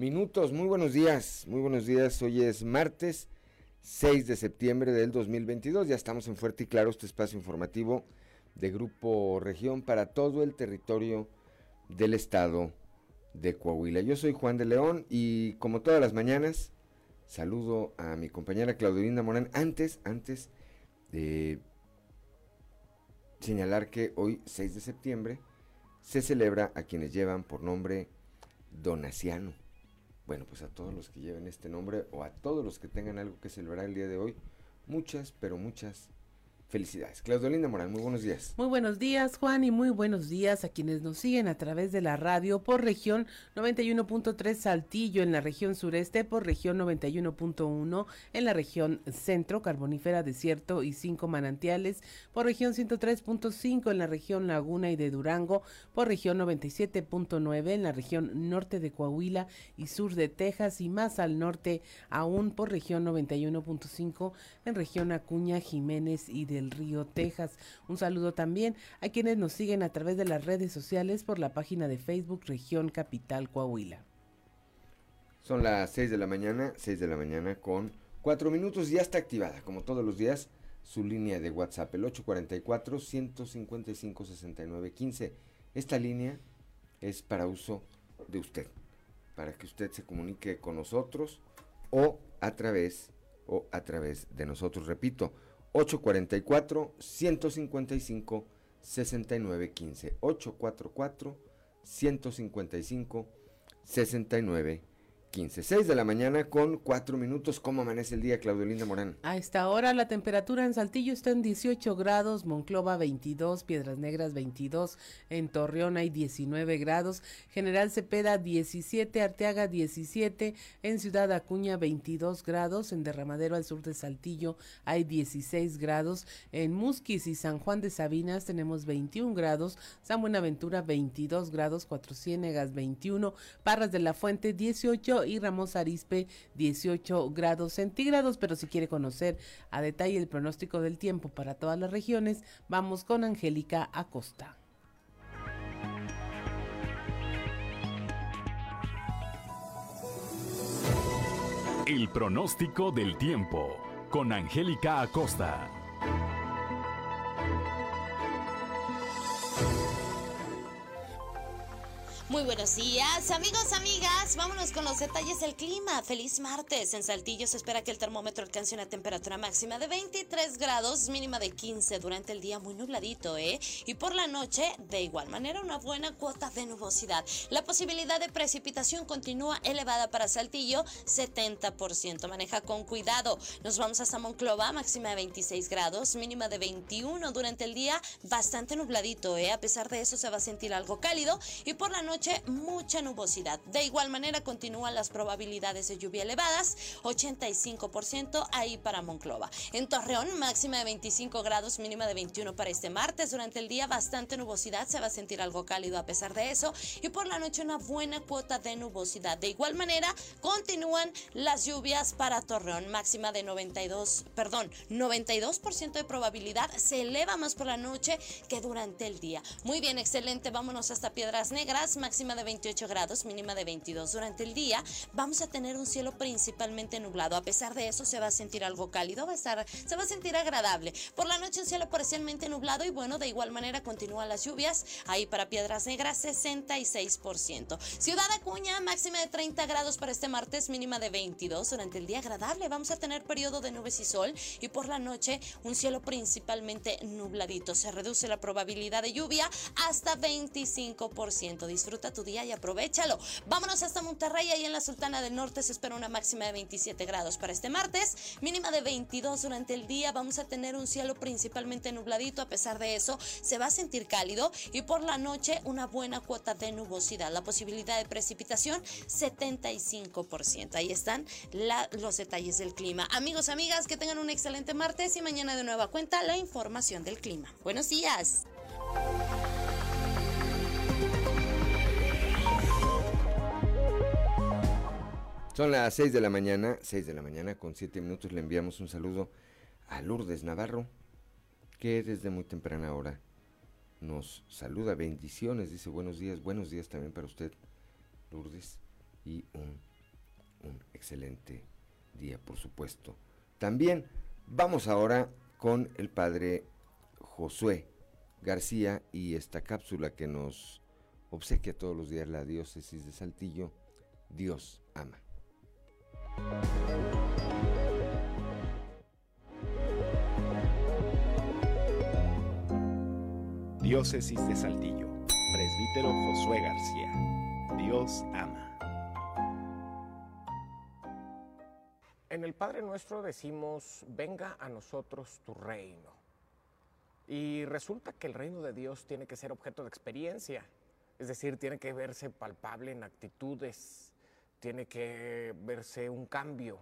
minutos. Muy buenos días, muy buenos días. Hoy es martes 6 de septiembre del 2022. Ya estamos en Fuerte y Claro, este espacio informativo de Grupo Región para todo el territorio del estado de Coahuila. Yo soy Juan de León y como todas las mañanas saludo a mi compañera Claudelina Morán. Antes, antes de señalar que hoy 6 de septiembre se celebra a quienes llevan por nombre Donaciano. Bueno, pues a todos los que lleven este nombre o a todos los que tengan algo que celebrar el día de hoy, muchas, pero muchas Felicidades. Claudelina Morán, muy buenos días. Muy buenos días, Juan, y muy buenos días a quienes nos siguen a través de la radio por región 91.3 Saltillo en la región sureste, por región 91.1 en la región centro, carbonífera, desierto y cinco manantiales, por región 103.5 en la región Laguna y de Durango, por región 97.9 en la región norte de Coahuila y sur de Texas y más al norte aún por región 91.5 en región Acuña, Jiménez y de el Río, Texas. Un saludo también a quienes nos siguen a través de las redes sociales por la página de Facebook Región Capital Coahuila. Son las 6 de la mañana, 6 de la mañana con 4 minutos. Ya está activada, como todos los días, su línea de WhatsApp, el 844-155-6915. Esta línea es para uso de usted, para que usted se comunique con nosotros o a través o a través de nosotros. Repito, 844 155 6915 844 155 69 15, 6 de la mañana con 4 minutos. ¿Cómo amanece el día, Claudelina Morán? A esta hora la temperatura en Saltillo está en 18 grados, Monclova 22, Piedras Negras 22, en Torreón hay 19 grados, General Cepeda 17, Arteaga 17, en Ciudad Acuña 22 grados, en Derramadero al sur de Saltillo hay 16 grados, en Musquis y San Juan de Sabinas tenemos 21 grados, San Buenaventura 22 grados, Cuatro Ciénegas 21, Parras de la Fuente 18 y Ramos Arispe 18 grados centígrados, pero si quiere conocer a detalle el pronóstico del tiempo para todas las regiones, vamos con Angélica Acosta. El pronóstico del tiempo con Angélica Acosta. Muy buenos días, amigos, amigas. Vámonos con los detalles del clima. Feliz martes. En Saltillo se espera que el termómetro alcance una temperatura máxima de 23 grados, mínima de 15 durante el día, muy nubladito, ¿eh? Y por la noche, de igual manera, una buena cuota de nubosidad. La posibilidad de precipitación continúa elevada para Saltillo, 70%. Maneja con cuidado. Nos vamos hasta Monclova, máxima de 26 grados, mínima de 21 durante el día, bastante nubladito, ¿eh? A pesar de eso, se va a sentir algo cálido. Y por la noche, mucha nubosidad. De igual manera continúan las probabilidades de lluvia elevadas, 85% ahí para Monclova. En Torreón, máxima de 25 grados, mínima de 21 para este martes. Durante el día bastante nubosidad, se va a sentir algo cálido a pesar de eso. Y por la noche una buena cuota de nubosidad. De igual manera continúan las lluvias para Torreón, máxima de 92, perdón, 92% de probabilidad. Se eleva más por la noche que durante el día. Muy bien, excelente. Vámonos hasta Piedras Negras máxima de 28 grados, mínima de 22. Durante el día vamos a tener un cielo principalmente nublado. A pesar de eso se va a sentir algo cálido, va a estar, se va a sentir agradable. Por la noche un cielo parcialmente nublado y bueno, de igual manera continúan las lluvias. Ahí para Piedras Negras 66%. Ciudad Acuña máxima de 30 grados para este martes, mínima de 22. Durante el día agradable vamos a tener periodo de nubes y sol y por la noche un cielo principalmente nubladito. Se reduce la probabilidad de lluvia hasta 25%. disfruta tu día y aprovechalo. Vámonos hasta Monterrey, ahí en la Sultana del Norte se espera una máxima de 27 grados para este martes, mínima de 22 durante el día. Vamos a tener un cielo principalmente nubladito, a pesar de eso se va a sentir cálido y por la noche una buena cuota de nubosidad. La posibilidad de precipitación 75%. Ahí están los detalles del clima. Amigos, amigas, que tengan un excelente martes y mañana de nueva cuenta la información del clima. Buenos días. Son las 6 de la mañana, 6 de la mañana con 7 minutos le enviamos un saludo a Lourdes Navarro, que desde muy temprana hora nos saluda. Bendiciones, dice buenos días, buenos días también para usted, Lourdes, y un, un excelente día, por supuesto. También vamos ahora con el padre Josué García y esta cápsula que nos obsequia todos los días la diócesis de Saltillo, Dios ama. Diócesis de Saltillo, presbítero Josué García. Dios ama. En el Padre Nuestro decimos, venga a nosotros tu reino. Y resulta que el reino de Dios tiene que ser objeto de experiencia, es decir, tiene que verse palpable en actitudes, tiene que verse un cambio.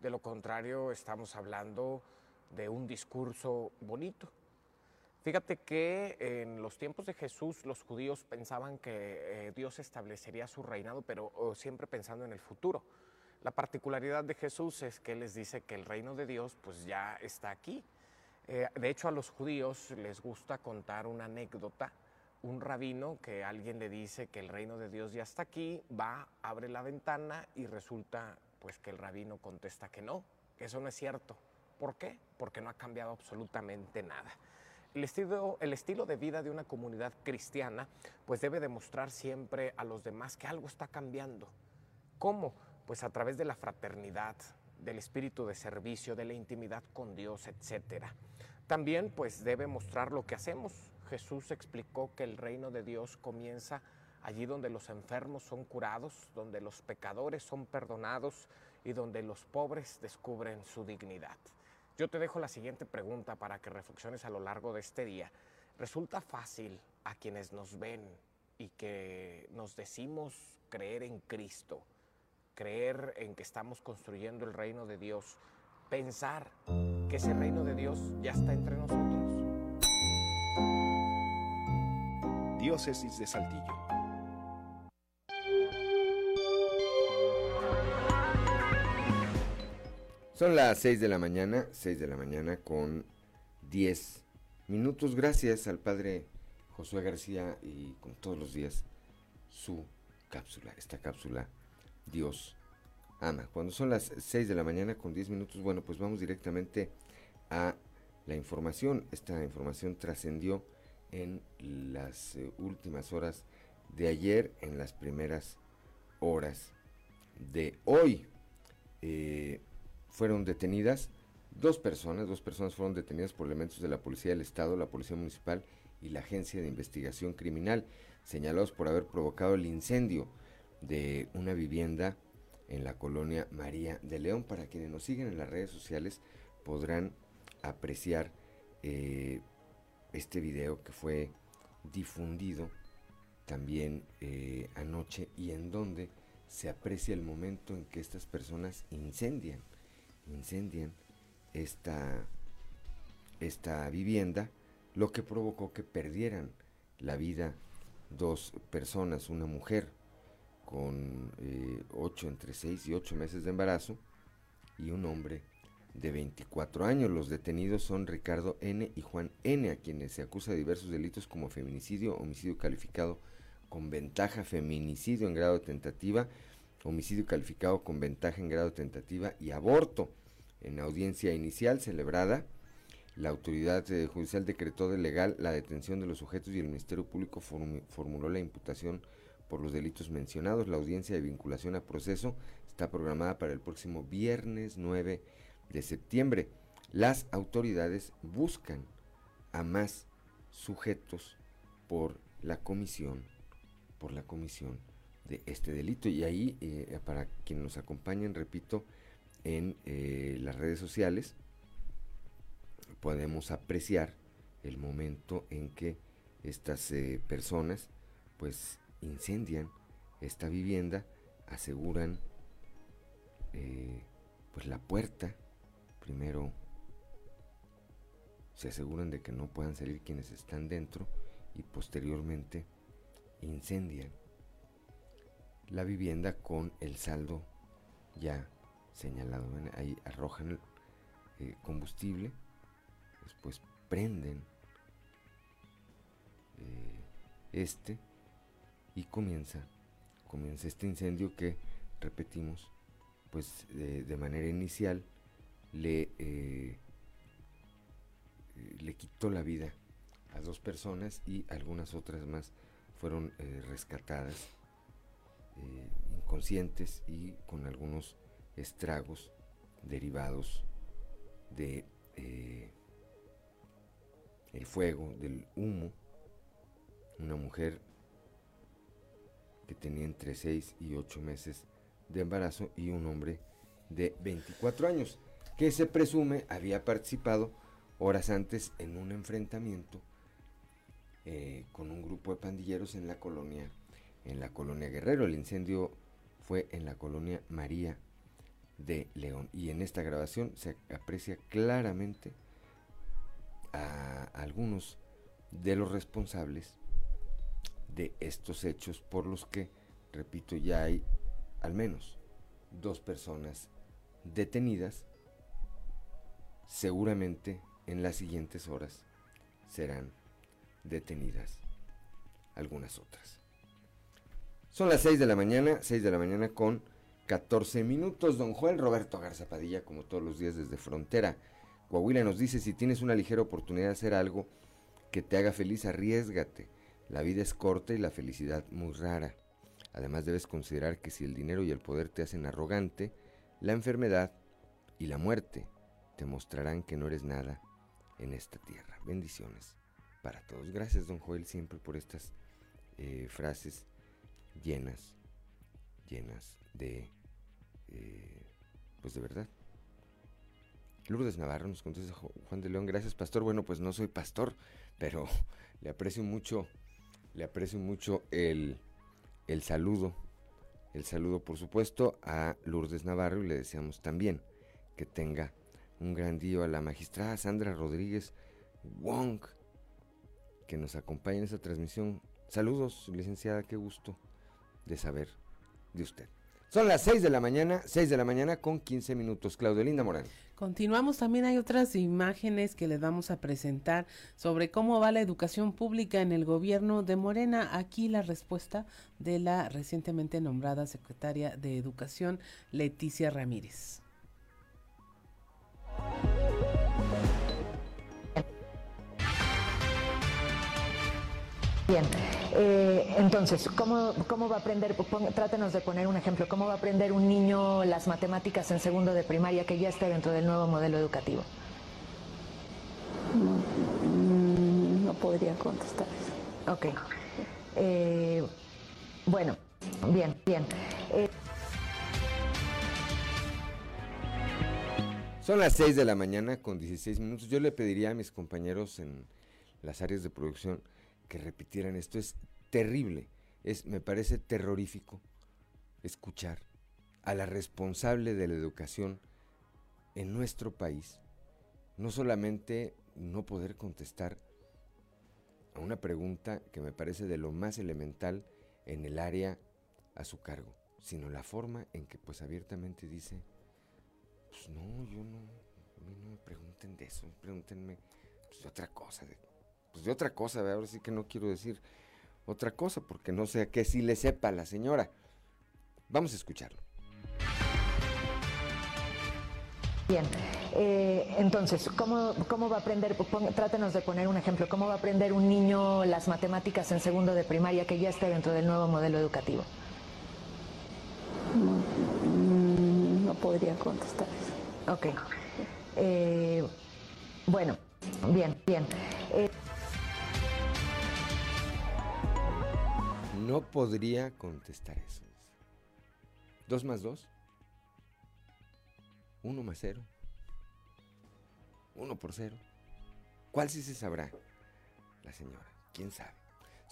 De lo contrario, estamos hablando de un discurso bonito. Fíjate que en los tiempos de Jesús los judíos pensaban que eh, Dios establecería su reinado, pero siempre pensando en el futuro. La particularidad de Jesús es que les dice que el reino de Dios pues ya está aquí. Eh, de hecho a los judíos les gusta contar una anécdota un rabino que alguien le dice que el reino de Dios ya está aquí, va, abre la ventana y resulta pues que el rabino contesta que no, que eso no es cierto. ¿Por qué? Porque no ha cambiado absolutamente nada. El estilo, el estilo de vida de una comunidad cristiana pues debe demostrar siempre a los demás que algo está cambiando. ¿Cómo? Pues a través de la fraternidad, del espíritu de servicio, de la intimidad con Dios, etc. También pues debe mostrar lo que hacemos, Jesús explicó que el reino de Dios comienza allí donde los enfermos son curados, donde los pecadores son perdonados y donde los pobres descubren su dignidad. Yo te dejo la siguiente pregunta para que reflexiones a lo largo de este día. ¿Resulta fácil a quienes nos ven y que nos decimos creer en Cristo, creer en que estamos construyendo el reino de Dios, pensar que ese reino de Dios ya está entre nosotros? Diócesis de Saltillo. Son las 6 de la mañana, 6 de la mañana con 10 minutos. Gracias al padre Josué García y con todos los días su cápsula, esta cápsula Dios ama. Cuando son las 6 de la mañana con 10 minutos, bueno, pues vamos directamente a la información. Esta información trascendió en las eh, últimas horas de ayer, en las primeras horas de hoy. Eh, fueron detenidas dos personas, dos personas fueron detenidas por elementos de la Policía del Estado, la Policía Municipal y la Agencia de Investigación Criminal, señalados por haber provocado el incendio de una vivienda en la colonia María de León. Para quienes nos siguen en las redes sociales podrán apreciar eh, este video que fue difundido también eh, anoche y en donde se aprecia el momento en que estas personas incendian, incendian esta, esta vivienda, lo que provocó que perdieran la vida dos personas, una mujer con eh, ocho, entre seis y ocho meses de embarazo y un hombre de 24 años. Los detenidos son Ricardo N. y Juan N., a quienes se acusa de diversos delitos como feminicidio, homicidio calificado con ventaja, feminicidio en grado de tentativa, homicidio calificado con ventaja en grado de tentativa y aborto. En audiencia inicial celebrada, la autoridad eh, judicial decretó de legal la detención de los sujetos y el Ministerio Público formuló la imputación por los delitos mencionados. La audiencia de vinculación a proceso está programada para el próximo viernes 9 de septiembre. Las autoridades buscan a más sujetos por la comisión por la comisión de este delito. Y ahí, eh, para quienes nos acompañen, repito, en eh, las redes sociales, podemos apreciar el momento en que estas eh, personas pues incendian esta vivienda, aseguran pues la puerta, primero se aseguran de que no puedan salir quienes están dentro y posteriormente incendian la vivienda con el saldo ya señalado. Ahí arrojan eh, combustible, después prenden eh, este y comienza, comienza este incendio que, repetimos, pues de manera inicial le, eh, le quitó la vida a dos personas y algunas otras más fueron rescatadas eh, inconscientes y con algunos estragos derivados de eh, el fuego, del humo. Una mujer que tenía entre 6 y 8 meses de embarazo y un hombre de 24 años que se presume había participado horas antes en un enfrentamiento eh, con un grupo de pandilleros en la colonia en la colonia Guerrero. El incendio fue en la colonia María de León. Y en esta grabación se aprecia claramente a algunos de los responsables de estos hechos por los que, repito, ya hay al menos dos personas detenidas. Seguramente en las siguientes horas serán detenidas algunas otras. Son las 6 de la mañana, 6 de la mañana con 14 minutos. Don Joel Roberto Garza Padilla, como todos los días desde Frontera, Coahuila, nos dice, si tienes una ligera oportunidad de hacer algo que te haga feliz, arriesgate. La vida es corta y la felicidad muy rara. Además debes considerar que si el dinero y el poder te hacen arrogante, la enfermedad y la muerte te mostrarán que no eres nada en esta tierra. Bendiciones para todos. Gracias, don Joel, siempre por estas eh, frases llenas, llenas de, eh, pues de verdad. Lourdes Navarro nos contesta Juan de León, gracias pastor. Bueno, pues no soy pastor, pero le aprecio mucho, le aprecio mucho el, el saludo, el saludo por supuesto a Lourdes Navarro y le deseamos también que tenga un gran día a la magistrada Sandra Rodríguez Wong, que nos acompaña en esta transmisión. Saludos, licenciada, qué gusto de saber de usted. Son las 6 de la mañana, 6 de la mañana con 15 minutos. Claudio Linda Morán. Continuamos, también hay otras imágenes que les vamos a presentar sobre cómo va la educación pública en el gobierno de Morena. Aquí la respuesta de la recientemente nombrada secretaria de Educación, Leticia Ramírez. Bien, eh, entonces, ¿cómo, ¿cómo, va a aprender? trátenos de poner un ejemplo. ¿Cómo va a aprender un niño las matemáticas en segundo de primaria que ya esté dentro del nuevo modelo educativo? No, no podría contestar eso. Ok. Eh, bueno, bien, bien. Eh, Son las 6 de la mañana con 16 minutos. Yo le pediría a mis compañeros en las áreas de producción que repitieran esto. Es terrible, es, me parece terrorífico escuchar a la responsable de la educación en nuestro país no solamente no poder contestar a una pregunta que me parece de lo más elemental en el área a su cargo, sino la forma en que pues abiertamente dice, pues no, yo no, a mí no me pregunten de eso, pregúntenme pues, de otra cosa, pues de otra cosa, ahora sí que no quiero decir otra cosa, porque no sé a qué sí le sepa la señora. Vamos a escucharlo. Bien, eh, entonces, ¿cómo, ¿cómo, va a aprender? trátenos de poner un ejemplo. ¿Cómo va a aprender un niño las matemáticas en segundo de primaria que ya esté dentro del nuevo modelo educativo? No, no podría contestar eso. Ok. Eh, bueno, bien, bien. Eh, No podría contestar eso. ¿Dos más dos? ¿Uno más cero? ¿Uno por cero? ¿Cuál sí se sabrá? La señora, quién sabe.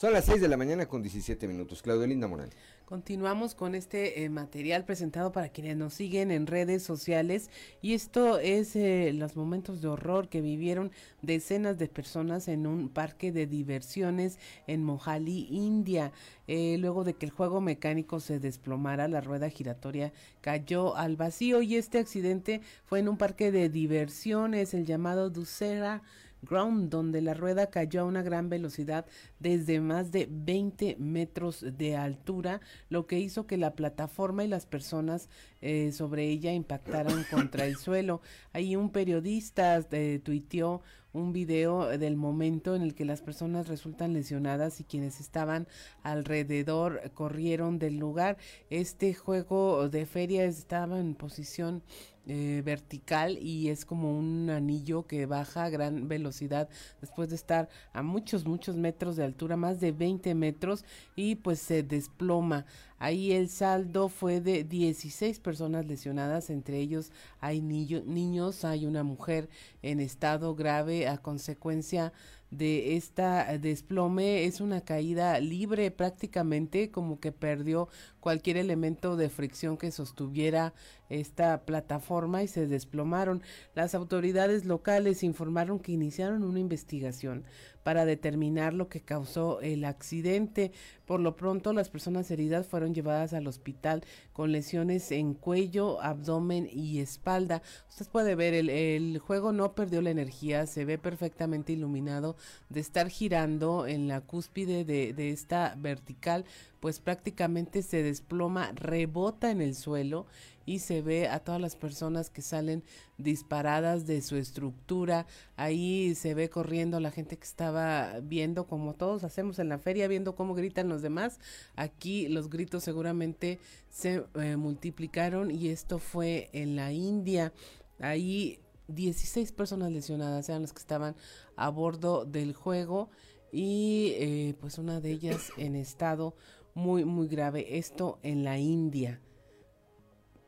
Son las 6 de la mañana con 17 minutos. Claudio Linda Morán. Continuamos con este eh, material presentado para quienes nos siguen en redes sociales y esto es eh, los momentos de horror que vivieron decenas de personas en un parque de diversiones en Mohali, India. Eh, luego de que el juego mecánico se desplomara, la rueda giratoria cayó al vacío y este accidente fue en un parque de diversiones, el llamado Dussera Ground, donde la rueda cayó a una gran velocidad desde más de 20 metros de altura, lo que hizo que la plataforma y las personas eh, sobre ella impactaran contra el suelo. Ahí un periodista eh, tuiteó un video del momento en el que las personas resultan lesionadas y quienes estaban alrededor corrieron del lugar. Este juego de feria estaba en posición eh, vertical y es como un anillo que baja a gran velocidad después de estar a muchos, muchos metros de altura, más de 20 metros y pues se desploma. Ahí el saldo fue de 16 personas lesionadas, entre ellos hay niños, hay una mujer en estado grave a consecuencia de esta desplome es una caída libre prácticamente como que perdió cualquier elemento de fricción que sostuviera esta plataforma y se desplomaron. Las autoridades locales informaron que iniciaron una investigación para determinar lo que causó el accidente. Por lo pronto, las personas heridas fueron llevadas al hospital con lesiones en cuello, abdomen y espalda. Usted puede ver, el, el juego no perdió la energía, se ve perfectamente iluminado de estar girando en la cúspide de, de esta vertical, pues prácticamente se desploma, rebota en el suelo y se ve a todas las personas que salen disparadas de su estructura. Ahí se ve corriendo la gente que estaba viendo, como todos hacemos en la feria, viendo cómo gritan los demás. Aquí los gritos seguramente se eh, multiplicaron y esto fue en la India. Ahí 16 personas lesionadas eran las que estaban a bordo del juego y eh, pues una de ellas en estado muy muy grave esto en la India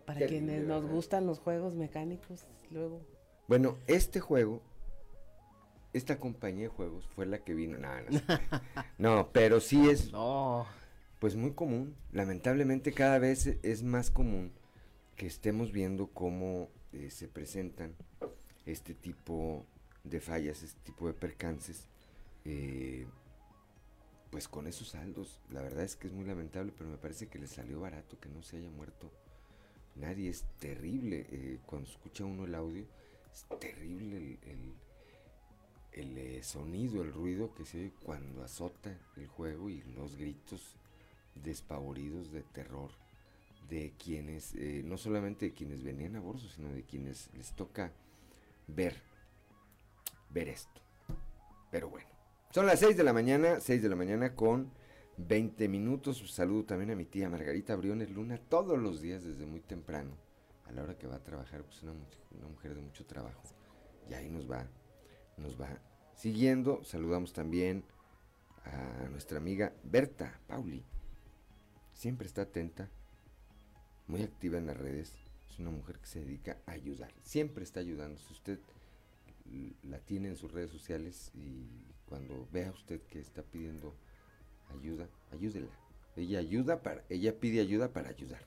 para quienes nos gustan los juegos mecánicos, luego. Bueno, este juego, esta compañía de juegos fue la que vino. No, no, pero sí es. Pues muy común. Lamentablemente cada vez es más común que estemos viendo cómo eh, se presentan este tipo de fallas, este tipo de percances. Eh, pues con esos saldos, la verdad es que es muy lamentable, pero me parece que le salió barato que no se haya muerto nadie, es terrible. Eh, cuando escucha uno el audio, es terrible el, el, eh, sonido, el ruido que se oye cuando azota el juego y los gritos despavoridos de terror de quienes, eh, no solamente de quienes venían a bordo, sino de quienes les toca ver, ver esto. Pero bueno, son las 6 de la mañana, 6 de la mañana con 20 minutos. Saludo también a mi tía Margarita Briones Luna todos los días desde muy temprano. A la hora que va a trabajar, pues una, una mujer de mucho trabajo. Y ahí nos va, nos va siguiendo. Saludamos también a nuestra amiga Berta Pauli. Siempre está atenta, muy activa en las redes. Es una mujer que se dedica a ayudar. Siempre está ayudando. Si usted la tiene en sus redes sociales y cuando vea usted que está pidiendo ayuda, ayúdela. Ella ayuda para, ella pide ayuda para ayudar.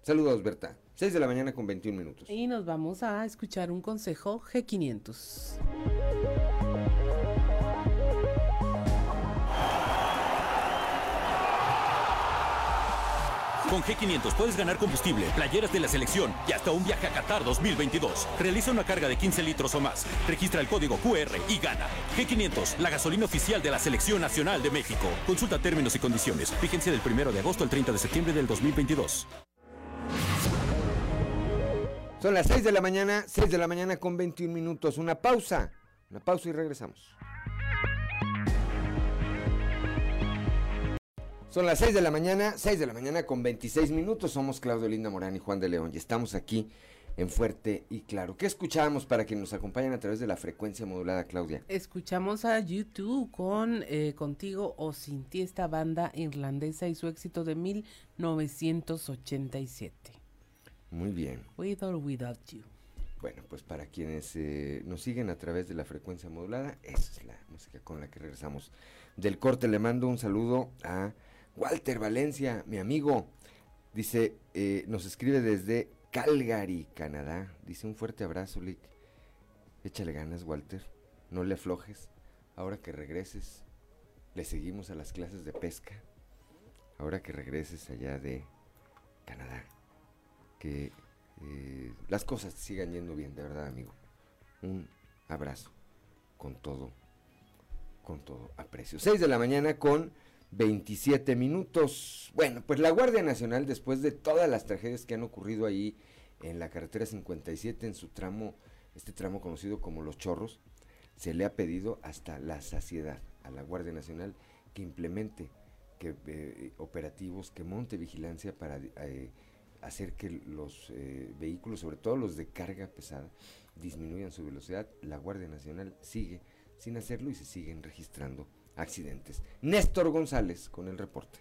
Saludos, Berta. 6 de la mañana con 21 minutos. Y nos vamos a escuchar un consejo G500. Con G500 puedes ganar combustible, playeras de la selección y hasta un viaje a Qatar 2022. Realiza una carga de 15 litros o más. Registra el código QR y gana. G500, la gasolina oficial de la Selección Nacional de México. Consulta términos y condiciones. Fíjense del 1 de agosto al 30 de septiembre del 2022. Son las 6 de la mañana, 6 de la mañana con 21 minutos. Una pausa. Una pausa y regresamos. Son las 6 de la mañana, 6 de la mañana con 26 minutos. Somos Claudio Linda Morán y Juan de León y estamos aquí en Fuerte y Claro. ¿Qué escuchamos para que nos acompañen a través de la frecuencia modulada, Claudia? Escuchamos a YouTube con eh, Contigo o Sin ti, esta banda irlandesa y su éxito de 1987. Muy bien. With or without you. Bueno, pues para quienes eh, nos siguen a través de la frecuencia modulada, esa es la música con la que regresamos. Del corte le mando un saludo a Walter Valencia, mi amigo. Dice, eh, nos escribe desde Calgary, Canadá. Dice un fuerte abrazo, Lick. Échale ganas, Walter. No le aflojes. Ahora que regreses, le seguimos a las clases de pesca. Ahora que regreses allá de Canadá. Que eh, las cosas sigan yendo bien, de verdad, amigo. Un abrazo. Con todo, con todo aprecio. 6 de la mañana con 27 minutos. Bueno, pues la Guardia Nacional, después de todas las tragedias que han ocurrido ahí en la carretera 57, en su tramo, este tramo conocido como Los Chorros, se le ha pedido hasta la saciedad a la Guardia Nacional que implemente que, eh, operativos, que monte vigilancia para eh, hacer que los eh, vehículos, sobre todo los de carga pesada, disminuyan su velocidad. La Guardia Nacional sigue sin hacerlo y se siguen registrando accidentes. Néstor González con el reporte.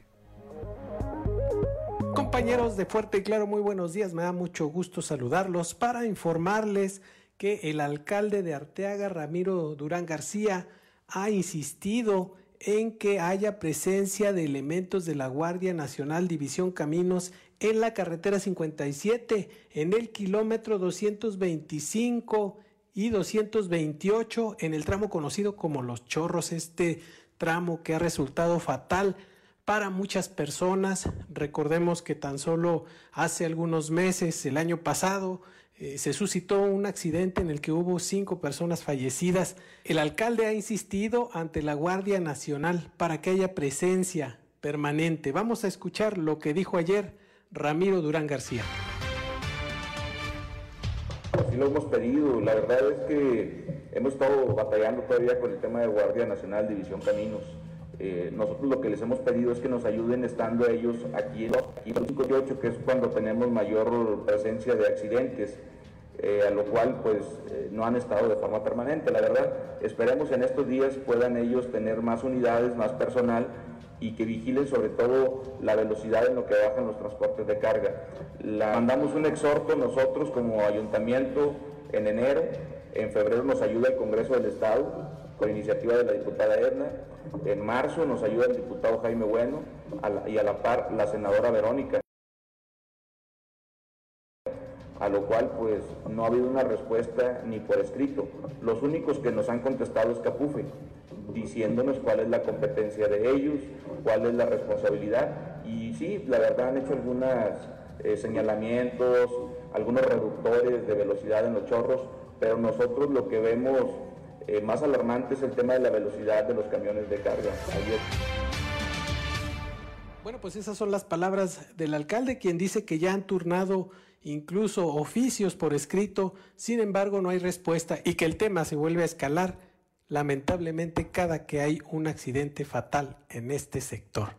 Compañeros de Fuerte y Claro, muy buenos días. Me da mucho gusto saludarlos para informarles que el alcalde de Arteaga, Ramiro Durán García, ha insistido en que haya presencia de elementos de la Guardia Nacional División Caminos en la carretera 57, en el kilómetro 225 y 228, en el tramo conocido como Los Chorros, este tramo que ha resultado fatal para muchas personas. Recordemos que tan solo hace algunos meses, el año pasado, eh, se suscitó un accidente en el que hubo cinco personas fallecidas. El alcalde ha insistido ante la Guardia Nacional para que haya presencia permanente. Vamos a escuchar lo que dijo ayer Ramiro Durán García. Sí lo hemos pedido, la verdad es que hemos estado batallando todavía con el tema de Guardia Nacional, División Caminos. Eh, nosotros lo que les hemos pedido es que nos ayuden estando ellos aquí en el 58, que es cuando tenemos mayor presencia de accidentes, eh, a lo cual pues eh, no han estado de forma permanente. La verdad, esperemos en estos días puedan ellos tener más unidades, más personal y que vigilen sobre todo la velocidad en lo que bajan los transportes de carga. Mandamos un exhorto nosotros como ayuntamiento en enero, en febrero nos ayuda el Congreso del Estado con iniciativa de la diputada Edna, en marzo nos ayuda el diputado Jaime Bueno y a la par la senadora Verónica a lo cual pues no ha habido una respuesta ni por escrito. Los únicos que nos han contestado es Capufe, diciéndonos cuál es la competencia de ellos, cuál es la responsabilidad. Y sí, la verdad han hecho algunos eh, señalamientos, algunos reductores de velocidad en los chorros, pero nosotros lo que vemos eh, más alarmante es el tema de la velocidad de los camiones de carga. Bueno, pues esas son las palabras del alcalde, quien dice que ya han turnado incluso oficios por escrito, sin embargo no hay respuesta y que el tema se vuelve a escalar lamentablemente cada que hay un accidente fatal en este sector.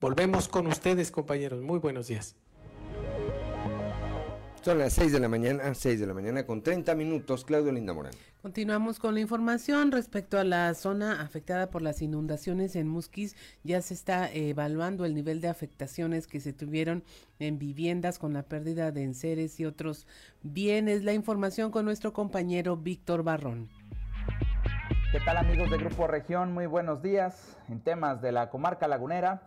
Volvemos con ustedes compañeros, muy buenos días. Son las 6 de la mañana, 6 de la mañana con 30 minutos. Claudio Linda Morán. Continuamos con la información respecto a la zona afectada por las inundaciones en Musquis. Ya se está evaluando el nivel de afectaciones que se tuvieron en viviendas con la pérdida de enseres y otros bienes. La información con nuestro compañero Víctor Barrón. ¿Qué tal amigos de Grupo Región? Muy buenos días. En temas de la comarca lagunera.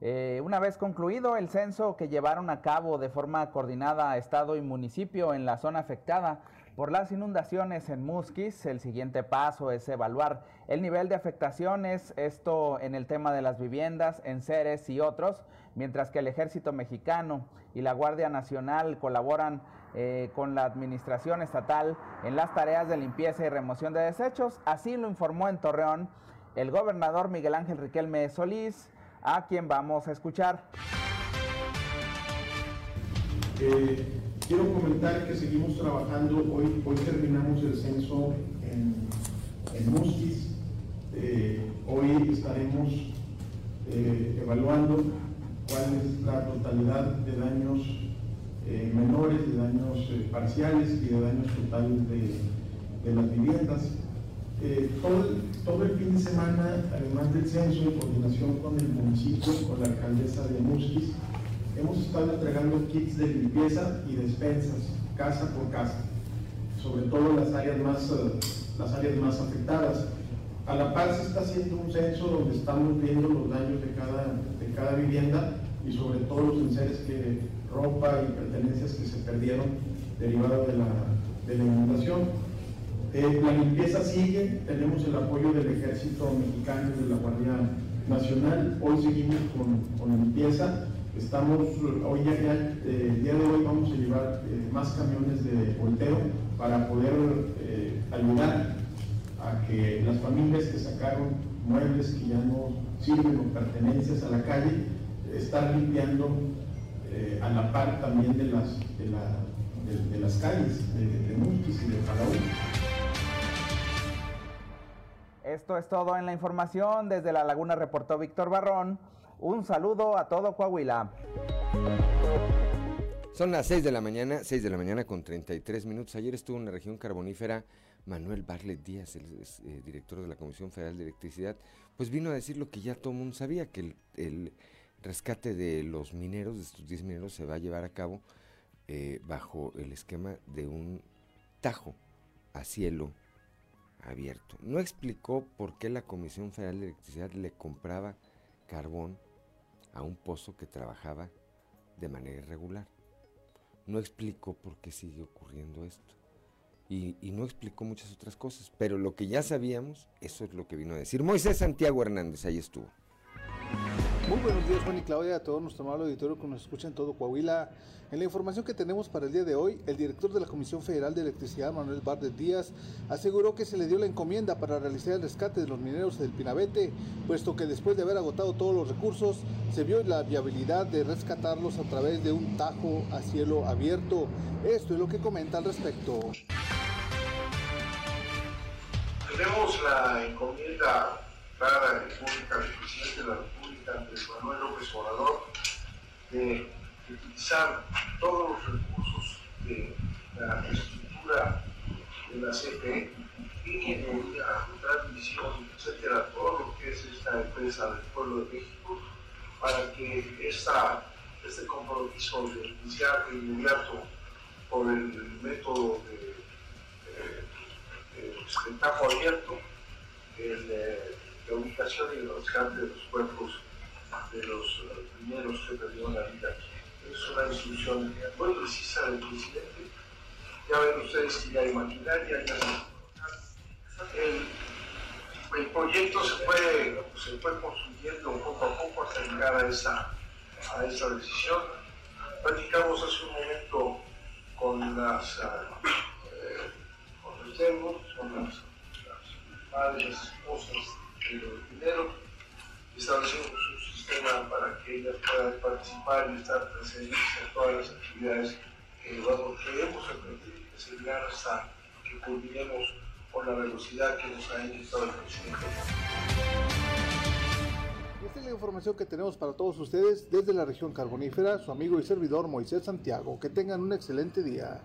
Eh, una vez concluido el censo que llevaron a cabo de forma coordinada Estado y municipio en la zona afectada por las inundaciones en Musquis, el siguiente paso es evaluar el nivel de afectaciones, esto en el tema de las viviendas, en Ceres y otros, mientras que el Ejército Mexicano y la Guardia Nacional colaboran eh, con la Administración Estatal en las tareas de limpieza y remoción de desechos. Así lo informó en Torreón el gobernador Miguel Ángel Riquelme Solís, a quien vamos a escuchar. Eh, quiero comentar que seguimos trabajando, hoy, hoy terminamos el censo en, en Musquis, eh, hoy estaremos evaluando cuál es la totalidad de daños eh, menores, de daños eh, parciales y de daños totales de, las viviendas. Eh, todo, todo, el fin de semana, además del censo, en coordinación con el municipio, con la alcaldesa de Musquis, hemos estado entregando kits de limpieza y despensas, casa por casa, sobre todo las áreas más, las áreas más afectadas. A la par se está haciendo un censo donde estamos viendo los daños de cada, de cada vivienda y sobre todo los enseres que ropa y pertenencias que se perdieron derivado de la, de la inundación. Eh, la limpieza sigue, tenemos el apoyo del Ejército Mexicano y de la Guardia Nacional. Hoy seguimos con, con limpieza. Estamos, hoy ya, eh, el día de hoy vamos a llevar eh, más camiones de volteo para poder ayudar a que las familias que sacaron muebles que ya no sirven o pertenencias a la calle, estar limpiando eh, a la par también de las, de, las calles de, de y de Palau. Esto es todo en la información. Desde La Laguna reportó Víctor Barrón. Un saludo a todo Coahuila. Son las 6 de la mañana, 6 de la mañana con 33 minutos. Ayer estuvo en la región carbonífera Manuel Barlet Díaz, el eh, director de la Comisión Federal de Electricidad, pues vino a decir lo que ya todo el mundo sabía, que el rescate de los mineros, de estos 10 mineros, se va a llevar a cabo eh, bajo el esquema de un tajo a cielo abierto. No explicó por qué la Comisión Federal de Electricidad le compraba carbón a un pozo que trabajaba de manera irregular. No explicó por qué sigue ocurriendo esto. Y, y, no explicó muchas otras cosas. Pero lo que ya sabíamos, eso es lo que vino a decir. Moisés Santiago Hernández, ahí estuvo. Muy buenos días Juan y Claudia, a todos nuestro amable auditorio que nos escucha en todo Coahuila. En la información que tenemos para el día de hoy, el director de la Comisión Federal de Electricidad, Manuel Bardet Díaz, aseguró que se le dio la encomienda para realizar el rescate de los mineros del Pinabete, puesto que después de haber agotado todos los recursos, se vio la viabilidad de rescatarlos a través de un tajo a cielo abierto. Esto es lo que comenta al respecto. Tenemos la encomienda República del presidente de la Andrés Manuel López Obrador de utilizar todos los recursos de la estructura de la y de la transmisión, etcétera, todo lo que es esta empresa del pueblo de México, para que esta, este compromiso de iniciar de inmediato por el método de, de, abierto, el, la ubicación y rescate de los cuerpos de los primeros que perdieron la vida. Es una instrucción muy precisa del presidente. Ya ven ustedes que ya hay maquinaria, ya el, el proyecto se fue, se fue construyendo poco a poco hasta llegar a esa, a esa decisión. Platicamos hace un momento con las eh, con los demos, con las, las madres, esposas de los mineros, establecimos para que ellas puedan participar y estar presentes en todas las actividades que vamos, queremos emprender hasta que culminemos con la velocidad que nos ha indicado el presidente. Esta es la información que tenemos para todos ustedes desde la región carbonífera, su amigo y servidor Moisés Santiago. Que tengan un excelente día.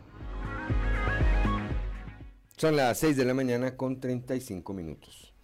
Son las 6 de la mañana con 35 minutos.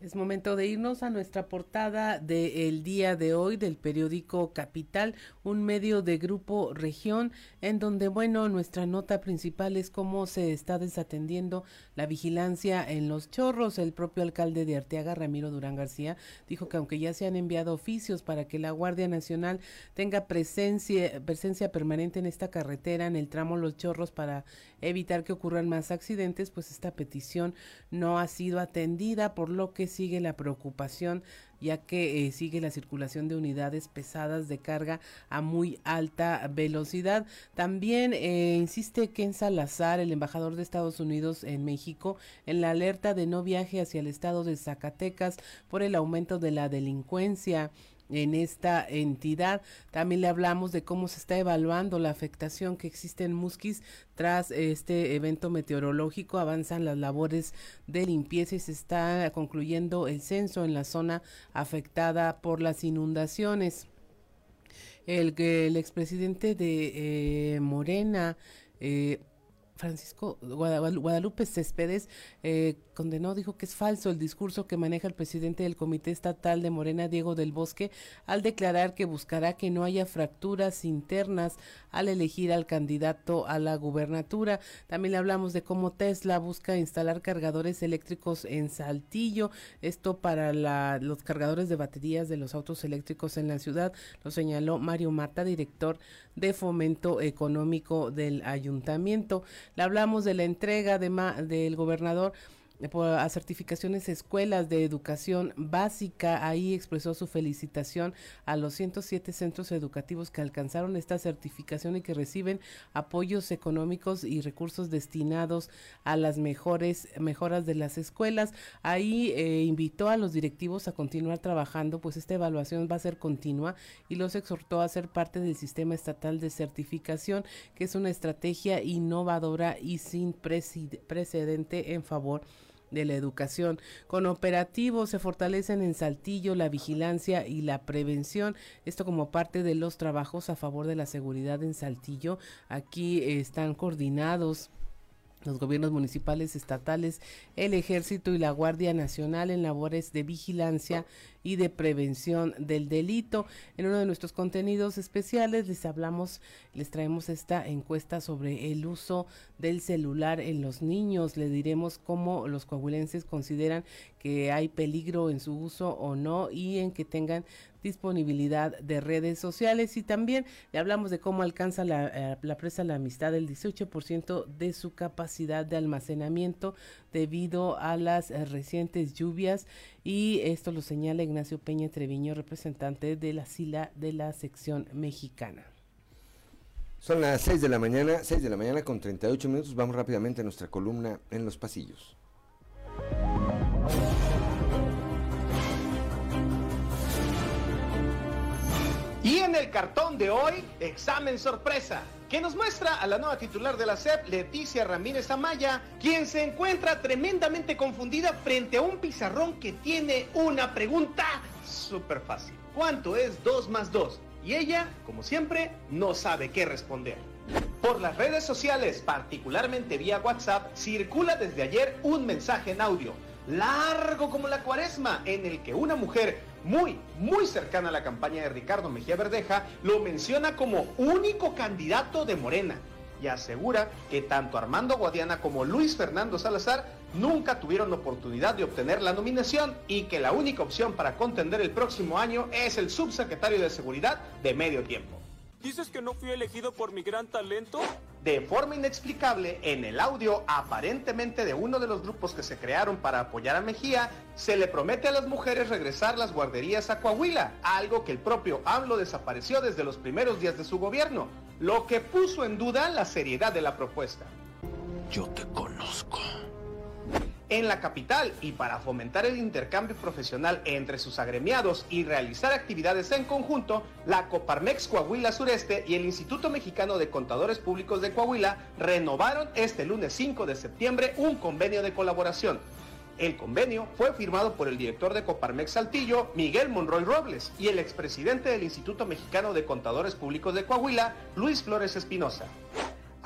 Es momento de irnos a nuestra portada del día de hoy del periódico Capital, un medio de Grupo Región, en donde, bueno, nuestra nota principal es cómo se está desatendiendo la vigilancia en los chorros. El propio alcalde de Arteaga, Ramiro Durán García, dijo que aunque ya se han enviado oficios para que la Guardia Nacional tenga presencia, presencia permanente en esta carretera, en el tramo Los Chorros, para evitar que ocurran más accidentes, pues esta petición no ha sido atendida, por lo que sigue la preocupación ya que eh, sigue la circulación de unidades pesadas de carga a muy alta velocidad. También eh, insiste Ken Salazar, el embajador de Estados Unidos en México, en la alerta de no viaje hacia el estado de Zacatecas por el aumento de la delincuencia en esta entidad. También le hablamos de cómo se está evaluando la afectación que existe en Musquis tras este evento meteorológico. Avanzan las labores de limpieza y se está concluyendo el censo en la zona afectada por las inundaciones. El, el expresidente de eh, Morena, eh, Francisco Guadalupe Céspedes eh, condenó, dijo que es falso el discurso que maneja el presidente del Comité Estatal de Morena, Diego del Bosque, al declarar que buscará que no haya fracturas internas al elegir al candidato a la gubernatura. También le hablamos de cómo Tesla busca instalar cargadores eléctricos en Saltillo, esto para los cargadores de baterías de los autos eléctricos en la ciudad, lo señaló Mario Mata, director de Fomento Económico del Ayuntamiento. Le hablamos de la entrega de del gobernador a certificaciones escuelas de educación básica. Ahí expresó su felicitación a los 107 centros educativos que alcanzaron esta certificación y que reciben apoyos económicos y recursos destinados a las mejores mejoras de las escuelas. Ahí eh, invitó a los directivos a continuar trabajando, pues esta evaluación va a ser continua y los exhortó a ser parte del sistema estatal de certificación, que es una estrategia innovadora y sin precedente en favor de la educación. Con operativos se fortalecen en Saltillo la vigilancia y la prevención, esto como parte de los trabajos a favor de la seguridad en Saltillo. Aquí están coordinados los gobiernos municipales, estatales, el ejército y la Guardia Nacional en labores de vigilancia y de prevención del delito. En uno de nuestros contenidos especiales les hablamos, les traemos esta encuesta sobre el uso del celular en los niños. Les diremos cómo los coahuilenses consideran que hay peligro en su uso o no y en que tengan disponibilidad de redes sociales y también le hablamos de cómo alcanza la, eh, la presa la amistad el 18% de su capacidad de almacenamiento debido a las eh, recientes lluvias y esto lo señala Ignacio Peña Treviño, representante de la SILA de la sección mexicana. Son las 6 de la mañana, 6 de la mañana con 38 minutos. Vamos rápidamente a nuestra columna en los pasillos. En el cartón de hoy, examen sorpresa que nos muestra a la nueva titular de la SEP, Leticia Ramírez Amaya, quien se encuentra tremendamente confundida frente a un pizarrón que tiene una pregunta súper fácil. ¿Cuánto es 2 más 2? Y ella, como siempre, no sabe qué responder. Por las redes sociales, particularmente vía WhatsApp, circula desde ayer un mensaje en audio, largo como la cuaresma, en el que una mujer muy, muy cercana a la campaña de Ricardo Mejía Verdeja, lo menciona como único candidato de Morena y asegura que tanto Armando Guadiana como Luis Fernando Salazar nunca tuvieron oportunidad de obtener la nominación y que la única opción para contender el próximo año es el subsecretario de Seguridad de medio tiempo. ¿Dices que no fui elegido por mi gran talento? De forma inexplicable, en el audio aparentemente de uno de los grupos que se crearon para apoyar a Mejía, se le promete a las mujeres regresar las guarderías a Coahuila, algo que el propio AMLO desapareció desde los primeros días de su gobierno, lo que puso en duda la seriedad de la propuesta. Yo te conozco en la capital y para fomentar el intercambio profesional entre sus agremiados y realizar actividades en conjunto, la Coparmex Coahuila Sureste y el Instituto Mexicano de Contadores Públicos de Coahuila renovaron este lunes 5 de septiembre un convenio de colaboración. El convenio fue firmado por el director de Coparmex Saltillo, Miguel Monroy Robles, y el expresidente del Instituto Mexicano de Contadores Públicos de Coahuila, Luis Flores Espinosa.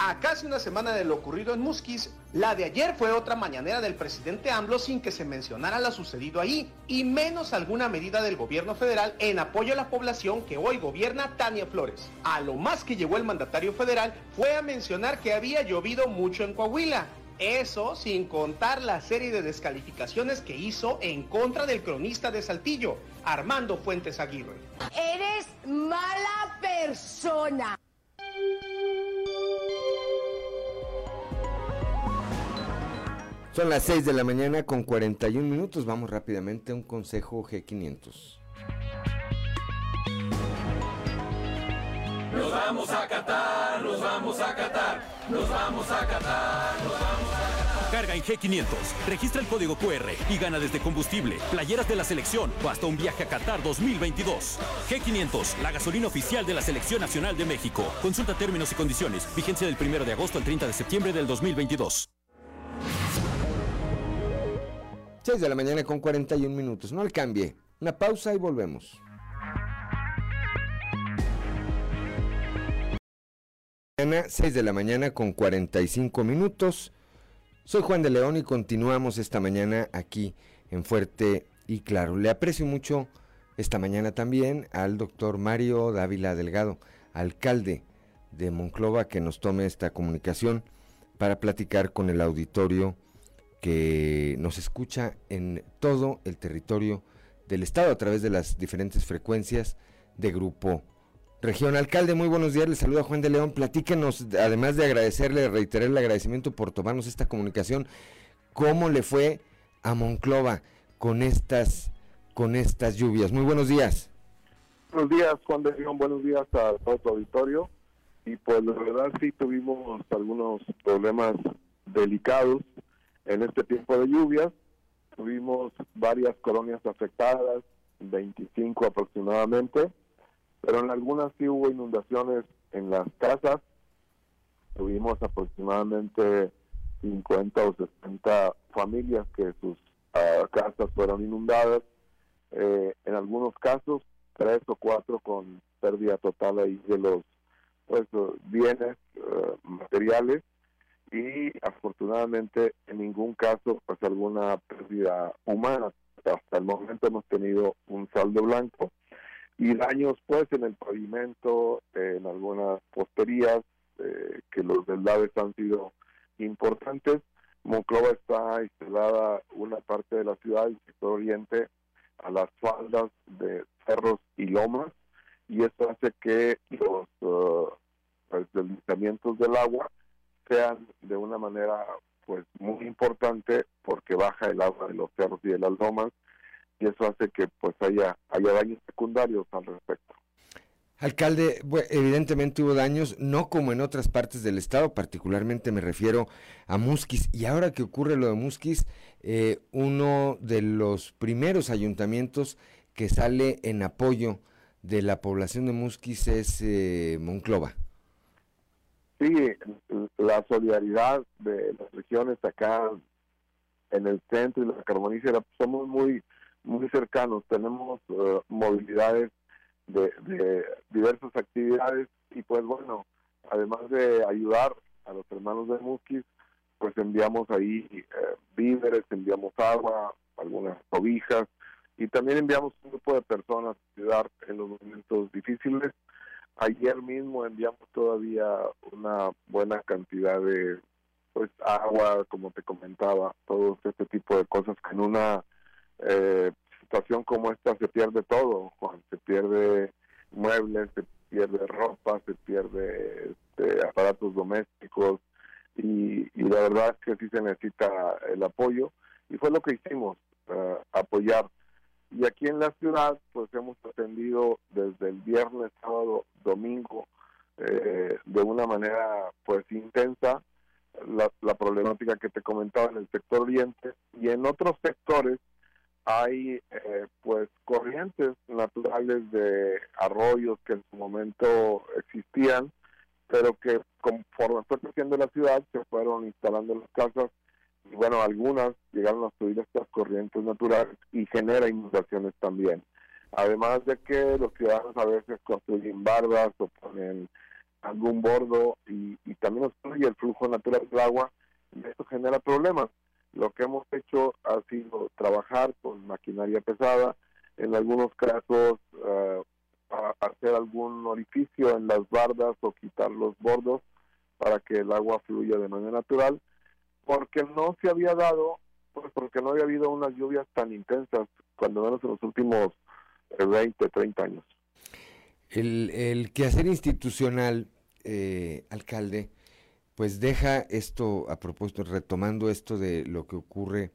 A casi una semana de lo ocurrido en Musquis, la de ayer fue otra mañanera del presidente AMLO sin que se mencionara lo sucedido ahí, y menos alguna medida del gobierno federal en apoyo a la población que hoy gobierna Tania Flores. A lo más que llegó el mandatario federal fue a mencionar que había llovido mucho en Coahuila, eso sin contar la serie de descalificaciones que hizo en contra del cronista de Saltillo, Armando Fuentes Aguirre. Eres mala persona. Son las 6 de la mañana con 41 minutos. Vamos rápidamente a un consejo G500. Nos vamos a Qatar, nos vamos a Qatar, nos vamos a Qatar, nos vamos a Qatar. Carga en G500, registra el código QR y gana desde combustible, playeras de la selección o hasta un viaje a Qatar 2022. G500, la gasolina oficial de la Selección Nacional de México. Consulta términos y condiciones. Vigencia del 1 de agosto al 30 de septiembre del 2022. 6 de la mañana con 41 minutos. No le cambie. Una pausa y volvemos. 6 de la mañana con 45 minutos. Soy Juan de León y continuamos esta mañana aquí en Fuerte y Claro. Le aprecio mucho esta mañana también al doctor Mario Dávila Delgado, alcalde de Monclova, que nos tome esta comunicación para platicar con el auditorio que nos escucha en todo el territorio del estado a través de las diferentes frecuencias de Grupo Región Alcalde, muy buenos días, le saluda Juan de León. Platíquenos, además de agradecerle, reiterar el agradecimiento por tomarnos esta comunicación, ¿cómo le fue a Monclova con estas, con estas lluvias? Muy buenos días. Buenos días, Juan de León, buenos días a todo tu auditorio. Y pues la verdad sí tuvimos algunos problemas delicados en este tiempo de lluvias. Tuvimos varias colonias afectadas, 25 aproximadamente pero en algunas sí hubo inundaciones en las casas. Tuvimos aproximadamente 50 o 60 familias que sus ah, casas fueron inundadas. Eh, en algunos casos, tres o cuatro con pérdida total ahí de los pues, bienes eh, materiales y afortunadamente en ningún caso pues alguna pérdida humana. Hasta el momento hemos tenido un saldo blanco y daños pues en el pavimento, en algunas posterías, eh, que los deslaves han sido importantes. Monclova está instalada una parte de la ciudad, el sector oriente, a las faldas de cerros y lomas, y esto hace que los uh, deslizamientos del agua sean de una manera pues muy importante porque baja el agua de los cerros y de las lomas y eso hace que pues haya, haya daños secundarios al respecto. Alcalde, evidentemente hubo daños, no como en otras partes del estado, particularmente me refiero a Musquis. Y ahora que ocurre lo de Musquis, eh, uno de los primeros ayuntamientos que sale en apoyo de la población de Musquis es eh, Monclova. Sí, la solidaridad de las regiones acá en el centro y la carbonífera, somos muy muy cercanos, tenemos eh, movilidades de, diversas actividades y pues bueno, además de ayudar a los hermanos de Musquis, pues enviamos ahí eh, víveres, enviamos agua, algunas cobijas y también enviamos un grupo de personas a ayudar en los momentos difíciles. Ayer mismo enviamos todavía una buena cantidad de pues agua, como te comentaba, todo este tipo de cosas que en una eh, situación como esta se pierde todo, Juan, se pierde muebles, se pierde ropa, se pierde este, aparatos domésticos y, la verdad es que sí se necesita el apoyo y fue lo que hicimos, eh, apoyar. Y aquí en la ciudad pues hemos atendido desde el viernes, sábado, domingo eh, de una manera pues intensa la, la problemática que te comentaba en el sector oriente. Y en otros sectores hay eh, pues corrientes naturales de arroyos que en su momento existían, pero que conforme fue creciendo la ciudad se fueron instalando las casas y bueno, algunas llegaron a subir estas corrientes naturales y genera inundaciones también. Además de que los ciudadanos a veces construyen bardas o ponen algún bordo y, y también obstruye el flujo natural del agua y esto genera problemas. Lo que hemos hecho ha sido trabajar con maquinaria pesada, en algunos casos uh, hacer algún orificio en las bardas o quitar los bordos para que el agua fluya de manera natural, porque no se había dado, pues porque no había habido unas lluvias tan intensas, cuando menos en los últimos 20, eh, 30 años. El, el quehacer institucional, eh, alcalde, pues deja esto a propósito, retomando esto de lo que ocurre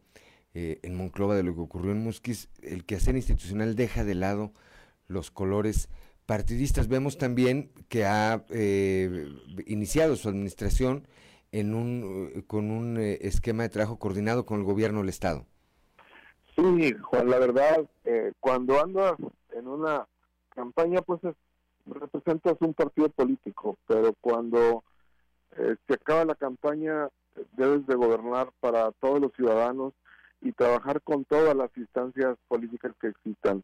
eh, en Monclova, de lo que ocurrió en Musquis, el quehacer institucional deja de lado los colores partidistas. Vemos también que ha eh, iniciado su administración en un, con un eh, esquema de trabajo coordinado con el gobierno del Estado. Sí, Juan, la verdad, cuando andas en una campaña, pues representas un partido político, pero cuando eh, se acaba la campaña, debes de gobernar para todos los ciudadanos y trabajar con todas las instancias políticas que existan,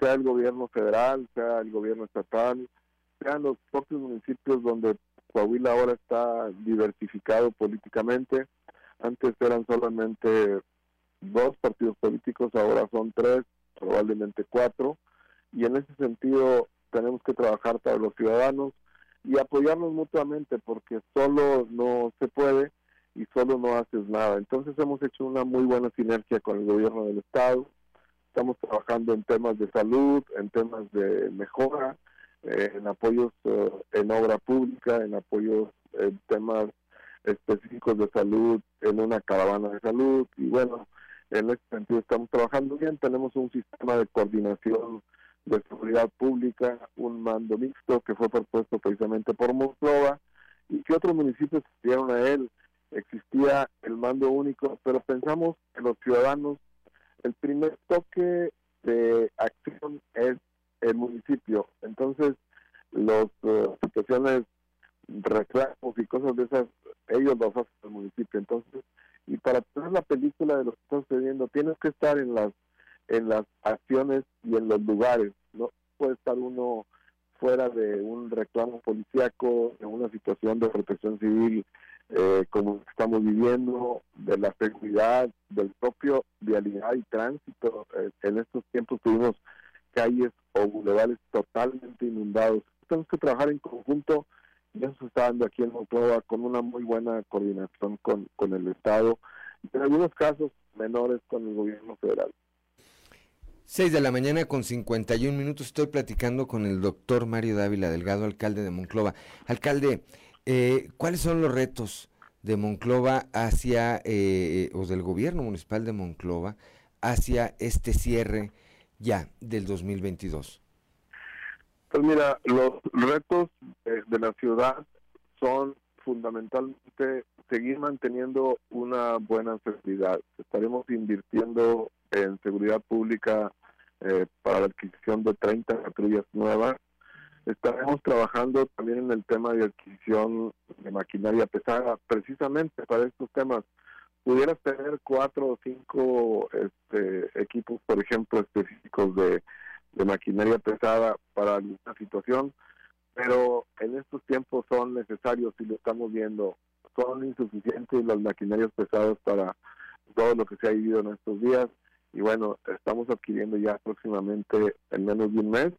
sea el gobierno federal, sea el gobierno estatal, sean los propios municipios donde Coahuila ahora está diversificado políticamente. Antes eran solamente dos partidos políticos, ahora son tres, probablemente cuatro. Y en ese sentido tenemos que trabajar para los ciudadanos y apoyarnos mutuamente porque solo no se puede y solo no haces nada. Entonces hemos hecho una muy buena sinergia con el gobierno del estado. Estamos trabajando en temas de salud, en temas de mejora, eh, en apoyos eh, en obra pública, en apoyos en temas específicos de salud, en una caravana de salud y bueno, en ese sentido estamos trabajando bien. Tenemos un sistema de coordinación de seguridad pública, un mando mixto que fue propuesto precisamente por Monclova y que otros municipios dieron a él. Existía el mando único, pero pensamos que los ciudadanos, el primer toque de acción es el municipio. Entonces, las uh, eh, situaciones, reclamos y cosas de esas, ellos los hacen el municipio. Entonces, y para tener la película de lo que está sucediendo, tienes que estar en las en las acciones y en los lugares. No puede estar uno fuera de un reclamo policíaco, en una situación de protección civil eh, como estamos viviendo, de la seguridad, del propio vialidad y tránsito. Eh, en estos tiempos tuvimos calles o bulevares totalmente inundados. Tenemos que trabajar en conjunto y eso se está dando aquí en Monclova con una muy buena coordinación con, con el Estado y en algunos casos menores con el gobierno federal. 6 de la mañana con 51 minutos estoy platicando con el doctor Mario Dávila Delgado, alcalde de Monclova. Alcalde, eh, ¿cuáles son los retos de Monclova hacia, eh, o del gobierno municipal de Monclova hacia este cierre ya del 2022? Pues mira, los retos de la ciudad son fundamentalmente seguir manteniendo una buena seguridad. Estaremos invirtiendo en seguridad pública eh, para la adquisición de 30 patrullas nuevas. Estaremos trabajando también en el tema de adquisición de maquinaria pesada, precisamente para estos temas. Pudieras tener cuatro o cinco este, equipos, por ejemplo, específicos de, maquinaria pesada para alguna situación, pero en estos tiempos son necesarios y lo estamos viendo. Son insuficientes las maquinarias pesadas para todo lo que se ha vivido en estos días y bueno, estamos adquiriendo ya próximamente en menos de un mes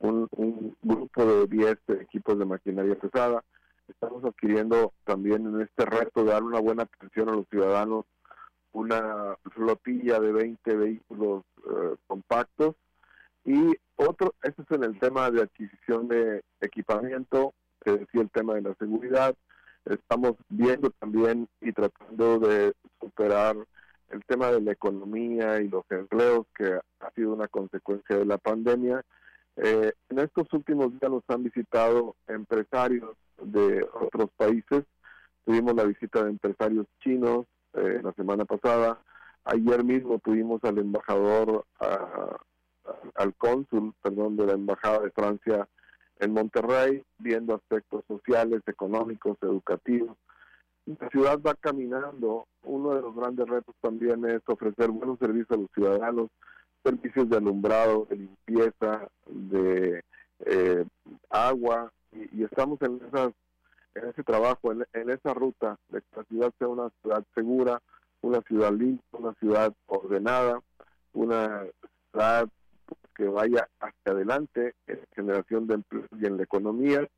un, grupo de 10 equipos de maquinaria pesada. Estamos adquiriendo también en este reto de dar una buena atención a los ciudadanos una flotilla de 20 vehículos eh, compactos y otro, este es en el tema de adquisición de equipamiento, que decía el tema de la seguridad. Estamos viendo también y tratando de superar el tema de la economía y los empleos, que ha sido una consecuencia de la pandemia. Eh, en estos últimos días nos han visitado empresarios de otros países. Tuvimos la visita de empresarios chinos eh, la semana pasada. Ayer mismo tuvimos al embajador, al cónsul, perdón, de la embajada de Francia en Monterrey, viendo aspectos sociales, económicos, educativos la ciudad va caminando. Uno de los grandes retos también es ofrecer buenos servicios a los ciudadanos, servicios de alumbrado, de limpieza, de eh, agua, y, estamos en esas en ese trabajo, en, esa ruta de que la ciudad sea una ciudad segura, una ciudad limpia, una ciudad ordenada, una ciudad que vaya hacia adelante en generación de empleo y en la economía.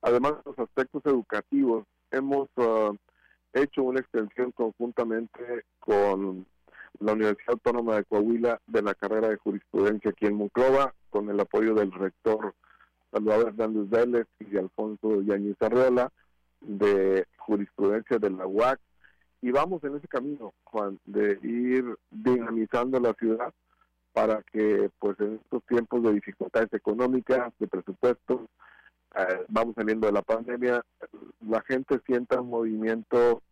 Además, los aspectos educativos, hemos uh, hecho una extensión conjuntamente con la Universidad Autónoma de Coahuila de la carrera de jurisprudencia aquí en Monclova, con el apoyo del rector Salvador Hernández Vélez y de Alfonso Yañez Arreola, de jurisprudencia de la UAC. Y vamos en ese camino, Juan, de ir dinamizando la ciudad para que, pues, en estos tiempos de dificultades económicas, de presupuestos, eh, vamos saliendo de la pandemia, la gente sienta un movimiento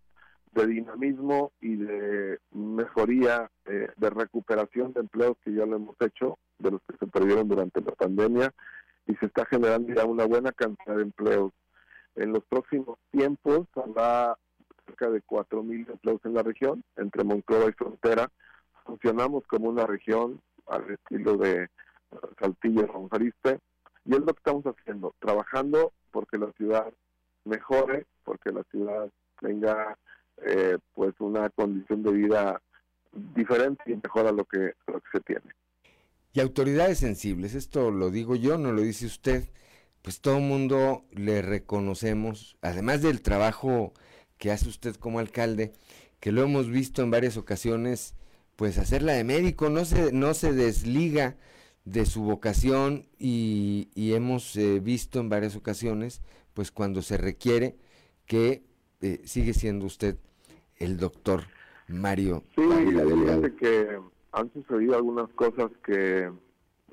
de dinamismo y de mejoría, eh, de recuperación de empleos que ya lo hemos hecho, de los que se perdieron durante la pandemia, y se está generando ya una buena cantidad de empleos. En los próximos tiempos habrá cerca de 4.000 empleos en la región, entre Monclova y Frontera. Funcionamos como una región al estilo de Saltillo y Ronjariste, y es lo que estamos haciendo, trabajando porque la ciudad mejore, porque la ciudad tenga eh, pues una condición de vida diferente y mejor a lo que, lo que se tiene. Y autoridades sensibles, esto lo digo yo, no lo dice usted, pues todo mundo le reconocemos, además del trabajo que hace usted como alcalde, que lo hemos visto en varias ocasiones, pues hacerla de médico, no se, no se desliga de su vocación y, hemos eh, visto en varias ocasiones, pues cuando se requiere, que eh, sigue siendo usted el doctor Mario. Sí, que han sucedido algunas cosas que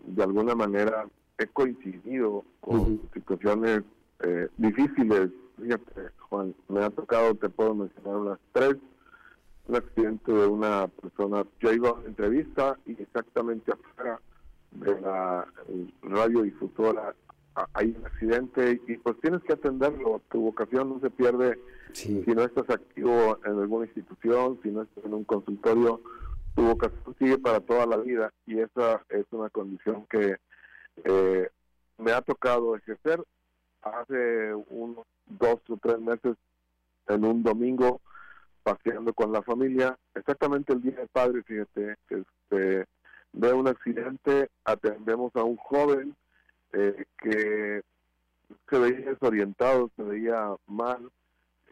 de alguna manera he coincidido con situaciones eh, difíciles. Fíjate, Juan, me ha tocado, te puedo mencionar unas tres un accidente de una persona. Yo iba a una entrevista y exactamente afuera de la radiodifusora hay un accidente y pues tienes que atenderlo. Tu vocación no se pierde si no estás activo en alguna institución, si no estás en un consultorio. Tu vocación sigue para toda la vida y esa es una condición que eh, me ha tocado ejercer hace unos dos o tres meses en un domingo paseando con la familia, exactamente el día del padre, fíjate, este, ve un accidente, atendemos a un joven eh, que se veía desorientado, se veía mal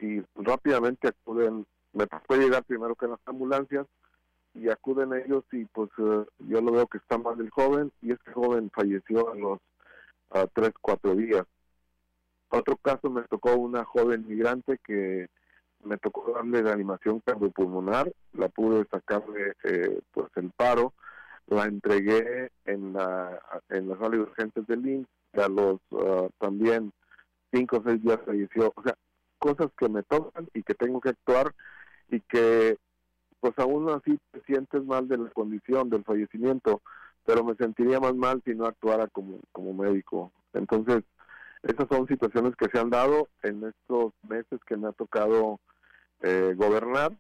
y rápidamente acuden, me puede llegar primero que las ambulancias y acuden ellos y pues eh, yo lo veo que está mal el joven y este joven falleció a los a tres, cuatro días. Otro caso me tocó una joven migrante que me tocó darle la animación cardiopulmonar, la pude sacarle eh, pues el paro, la entregué en la en la sala de urgencias del INSS y a los ah, también cinco o seis días falleció. O sea, cosas que me tocan y que tengo que actuar y que pues aún así te sientes mal de la condición del fallecimiento, pero me sentiría más mal si no actuara como, como médico. Entonces, esas son situaciones que se han dado en estos meses que me ha tocado eh, gobernar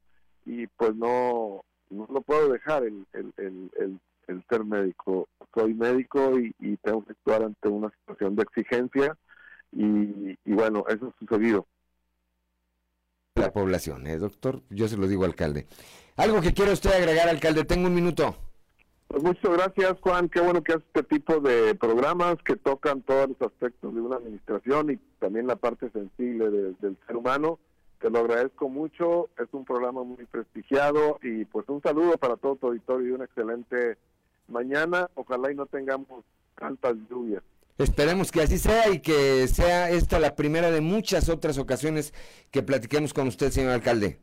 y pues no, no lo puedo dejar el, el, el, el, ser médico. Soy médico y, tengo que actuar ante una situación de exigencia y, bueno, eso ha sucedido. La población, ¿eh, doctor? Yo se lo digo, alcalde. ¿Algo que quiera usted agregar, alcalde? Tengo un minuto. Pues muchas gracias, Juan. Qué bueno que hace este tipo de programas que tocan todos los aspectos de una administración y también la parte sensible del ser humano. Te lo agradezco mucho, es un programa muy prestigiado y pues un saludo para todo tu auditorio y una excelente mañana. Ojalá y no tengamos tantas lluvias. Esperemos que así sea y que sea esta la primera de muchas otras ocasiones que platiquemos con usted, señor alcalde.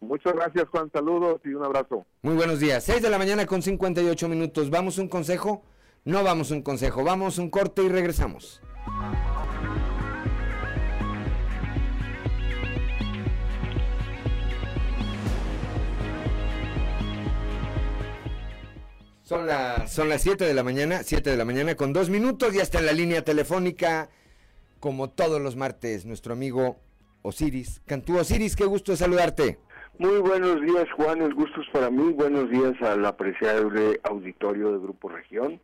Muchas gracias, Juan. Saludos y un abrazo. Muy buenos días. 6 de la mañana con 58 minutos. ¿Vamos un consejo? No vamos un consejo. Vamos un corte y regresamos. Son, son las 7 de la mañana, 7 de la mañana con dos minutos y hasta en la línea telefónica, como todos los martes, nuestro amigo Osiris. Cantú Osiris, qué gusto saludarte. Muy buenos días, Juan. El gusto es para mí. Buenos días al apreciable auditorio de Grupo Región.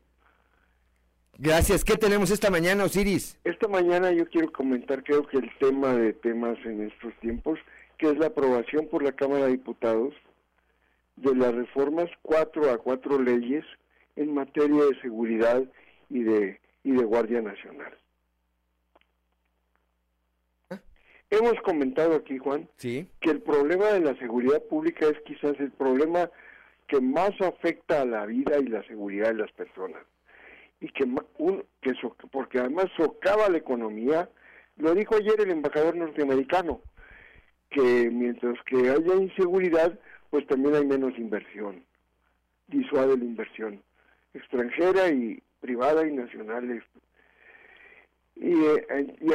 Gracias. ¿Qué tenemos esta mañana, Osiris? Esta mañana yo quiero comentar, creo que el tema de temas en estos tiempos, que es la aprobación por la Cámara de Diputados de las reformas cuatro a cuatro leyes en materia de seguridad y de, y de Guardia Nacional. Hemos comentado aquí, Juan, que el problema de la seguridad pública es quizás el problema que más afecta a la vida y la seguridad de las personas. Y que, un, que porque además socava la economía, lo dijo ayer el embajador norteamericano, que mientras que haya inseguridad, pues también hay menos inversión, disuade la inversión extranjera y privada y nacional. Y, eh,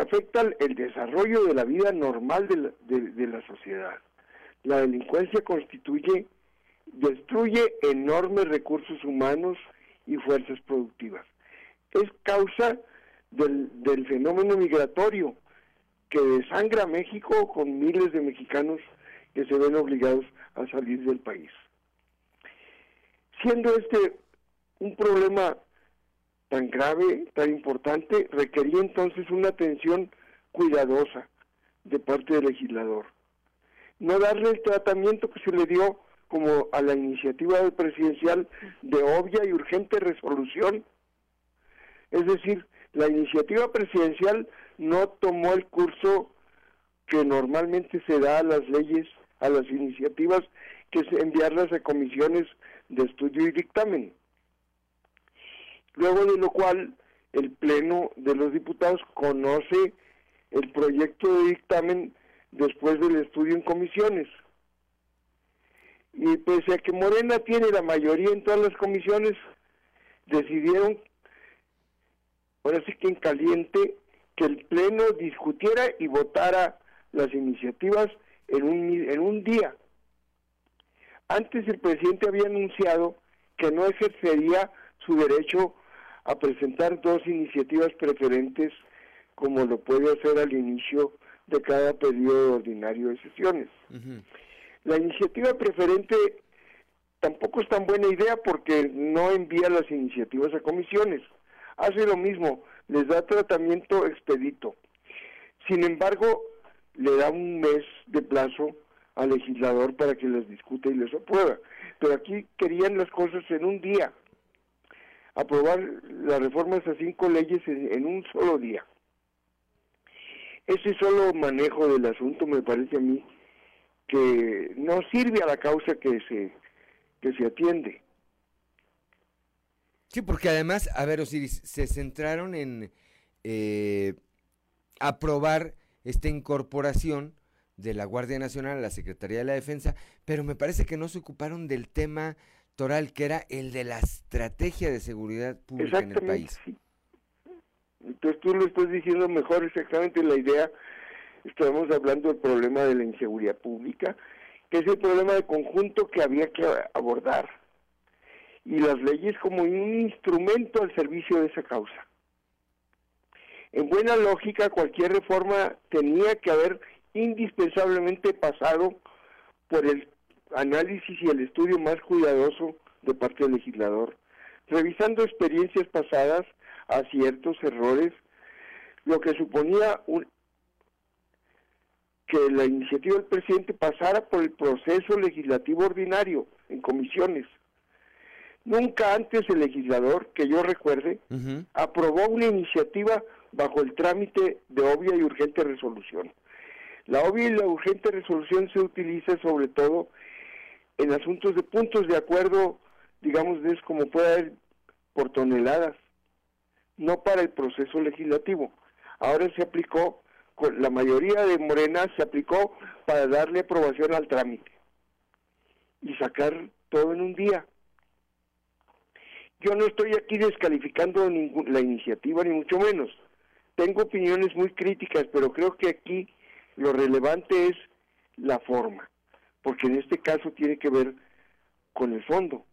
afecta el desarrollo de la vida normal de la, de la sociedad. La delincuencia constituye, destruye enormes recursos humanos y fuerzas productivas. Es causa del, del fenómeno migratorio que desangra México con miles de mexicanos que se ven obligados a salir del país. Siendo este un problema tan grave, tan importante, requería entonces una atención cuidadosa, de parte del legislador. No darle el tratamiento que se le dio como a la iniciativa presidencial de obvia y urgente resolución. Es decir, la iniciativa presidencial no tomó el curso que normalmente se da a las leyes, a las iniciativas, que es enviarlas a comisiones de estudio y dictamen. Luego de lo cual el Pleno de los Diputados conoce el proyecto de dictamen después del estudio en comisiones. Y pese a que Morena tiene la mayoría en todas las comisiones, decidieron, ahora sí que en caliente, que el Pleno discutiera y votara las iniciativas en un, en un día. Antes el presidente había anunciado que no ejercería su derecho a presentar dos iniciativas preferentes como lo puede hacer al inicio de cada periodo ordinario de sesiones. La iniciativa preferente tampoco es tan buena idea porque no envía las iniciativas a comisiones. Hace lo mismo, les da tratamiento expedito. Sin embargo, le da un mes de plazo al legislador para que las discute y les aprueba. Pero aquí querían las cosas en un día, aprobar las reformas a cinco leyes en, un solo día. Ese solo manejo del asunto me parece a mí que no sirve a la causa que se, que se atiende. Sí, porque además, a ver, Osiris, se centraron en eh, aprobar esta incorporación de la Guardia Nacional a la Secretaría de la Defensa, pero me parece que no se ocuparon del tema toral, que era el de la estrategia de seguridad pública en el país. Entonces tú lo estás diciendo mejor exactamente la idea. Estamos hablando del problema de la inseguridad pública, que es el problema de conjunto que había que abordar. Y las leyes como un instrumento al servicio de esa causa. En buena lógica, cualquier reforma tenía que haber indispensablemente pasado por el análisis y el estudio más cuidadoso de parte del legislador, revisando experiencias pasadas, aciertos, errores, lo que suponía que la iniciativa del presidente pasara por el proceso legislativo ordinario en comisiones. Nunca antes el legislador, que yo recuerde, aprobó una iniciativa bajo el trámite de obvia y urgente resolución. La obvia y la urgente resolución se utiliza sobre todo en asuntos de puntos de acuerdo, digamos, es como puede haber por toneladas, no para el proceso legislativo. Ahora se aplicó, con la mayoría de Morena se aplicó para darle aprobación al trámite y sacar todo en un día. Yo no estoy aquí descalificando la iniciativa, ni mucho menos. Tengo opiniones muy críticas, pero creo que aquí lo relevante es la forma, porque en este caso tiene que ver con el fondo.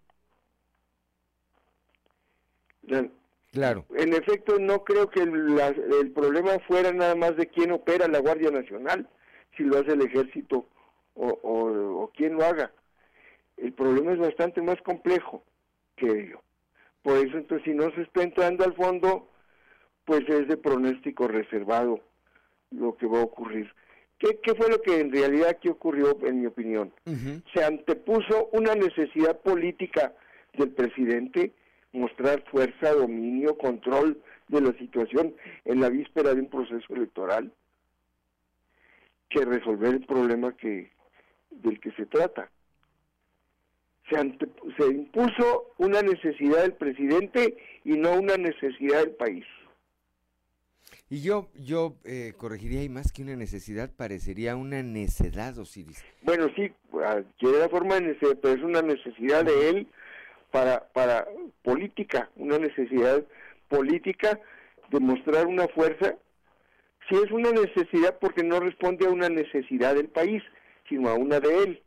claro. En efecto, no creo que el, problema fuera nada más de quién opera la Guardia Nacional, si lo hace el ejército o, o quién lo haga. El problema es bastante más complejo que ello. Por eso, entonces, si no se está entrando al fondo, pues es de pronóstico reservado lo que va a ocurrir. ¿Qué, fue lo que en realidad aquí ocurrió, en mi opinión? Se antepuso una necesidad política del presidente, mostrar fuerza, dominio, control de la situación en la víspera de un proceso electoral, que resolver el problema que del que se trata. Se, se impuso una necesidad del presidente y no una necesidad del país. Y yo, yo eh, corregiría, y más que una necesidad, parecería una necedad, Osiris. Bueno, sí, quiere la forma de necesidad, pero es una necesidad de él para, para política, una necesidad política de mostrar una fuerza. Sí es una necesidad porque no responde a una necesidad del país, sino a una de él.